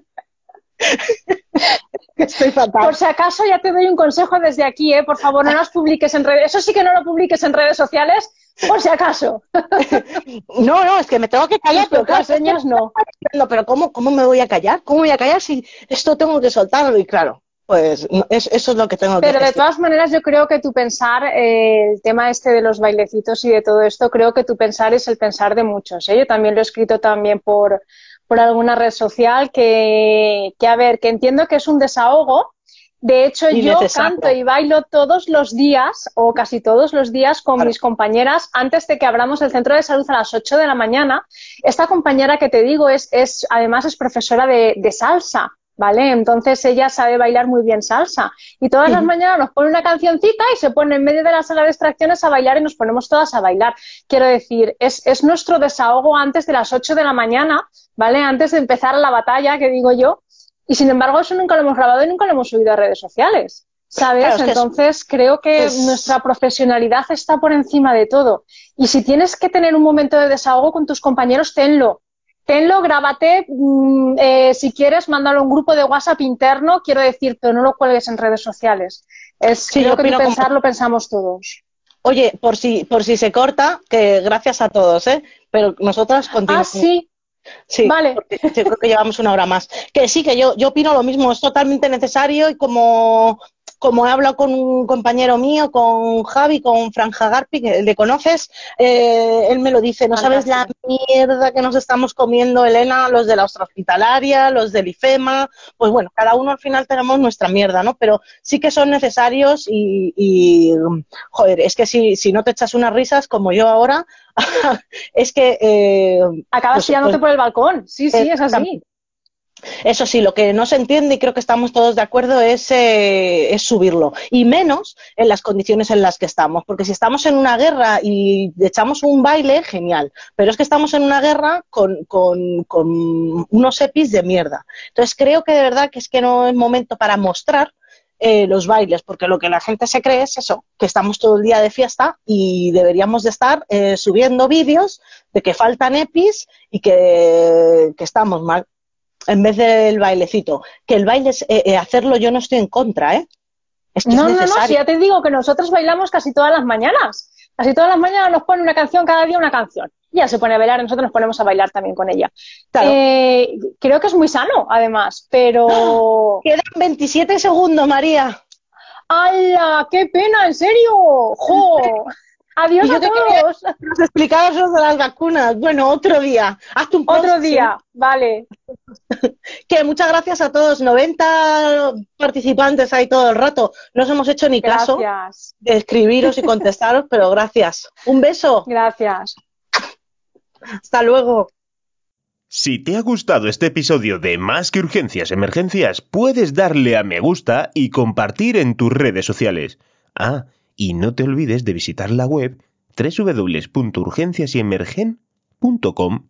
Estoy fatal. por si acaso, ya te doy un consejo desde aquí, ¿eh? Por favor, no las publiques en redes. Eso sí que no lo publiques en redes sociales, por si acaso. No, no, es que me tengo que callar, Las pero claro, que contraseñas no. No, pero ¿cómo, ¿cómo me voy a callar? ¿Cómo voy a callar si esto tengo que soltarlo? Y claro, pues es- eso es lo que tengo Pero que de gestionar. todas maneras, yo creo que tu pensar, eh, el tema este de los bailecitos y de todo esto, creo que tu pensar es el pensar de muchos. ¿eh? Yo también lo he escrito también por, por alguna red social, que, que, a ver, que entiendo que es un desahogo. De hecho, Y yo necesario. canto y bailo todos los días, o casi todos los días, con Claro. mis compañeras, antes de que abramos el centro de salud a las 8 de la mañana. Esta compañera que te digo es, es además es profesora de, de salsa. ¿Vale? Entonces ella sabe bailar muy bien salsa. Y todas las mañanas nos pone una cancioncita y se pone en medio de la sala de extracciones a bailar y nos ponemos todas a bailar. Quiero decir, es, es nuestro desahogo antes de las 8 de la mañana, ¿vale? Antes de empezar la batalla, que digo yo. Y sin embargo, eso nunca lo hemos grabado y nunca lo hemos subido a redes sociales. ¿Sabes? Claro, es que es- Entonces creo que es- nuestra profesionalidad está por encima de todo. Y si tienes que tener un momento de desahogo con tus compañeros, tenlo. Tenlo, grábate, mm, eh, si quieres, mándalo a un grupo de WhatsApp interno, quiero decir, pero no lo cuelgues en redes sociales. Es, Sí, creo que como- pensar lo pensamos todos. Oye, por si, por si se corta, que gracias a todos, ¿eh? Pero nosotras Ah, continuamos. sí, Sí, Vale. porque yo creo que llevamos una hora más. Que sí, que yo, yo opino lo mismo, es totalmente necesario y como, como he hablado con un compañero mío, con Javi, con Franja Garpi, que le conoces, eh, él me lo dice, no sabes la mierda que nos estamos comiendo, Elena, los de la hospitalaria, los del IFEMA, pues bueno, cada uno al final tenemos nuestra mierda, ¿no? Pero sí que son necesarios y, y joder, es que si, si no te echas unas risas como yo ahora, es que... Eh, Acabas pues- tirándote pues- por el balcón. Sí, sí, es así. Eso sí, lo que no se entiende y creo que estamos todos de acuerdo es, eh, es subirlo. Y menos en las condiciones en las que estamos. Porque si estamos en una guerra y echamos un baile, genial. Pero es que estamos en una guerra con, con, con unos EPIs de mierda. Entonces creo que de verdad que es que no es momento para mostrar eh, los bailes, porque lo que la gente se cree es eso, que estamos todo el día de fiesta y deberíamos de estar eh, subiendo vídeos de que faltan EPIs y que, que estamos mal en vez del bailecito. Que el baile es eh, eh, hacerlo, yo no estoy en contra, ¿eh? No, es no, no, si ya te digo que nosotros bailamos casi todas las mañanas. Casi todas las mañanas nos pone una canción, cada día una canción. Ya se pone a bailar, nosotros nos ponemos a bailar también con ella. Claro. Eh, creo que es muy sano, además, pero... Quedan 27 segundos, María. ¡Hala! ¡Qué pena! ¿En serio? ¡Jo! ¡Adiós Y yo a que todos! Nos explicabas lo de las vacunas. Bueno, otro día. Hazte un post, Otro sí. día, vale. Que muchas gracias a todos. 90 participantes ahí todo el rato. No os hemos hecho ni caso Gracias, de escribiros y contestaros, pero gracias. Un beso. gracias. Hasta luego. Si te ha gustado este episodio de Más que Urgencias Emergencias, puedes darle a me gusta y compartir en tus redes sociales. Ah, y no te olvides de visitar la web www.urgenciasyemergen.com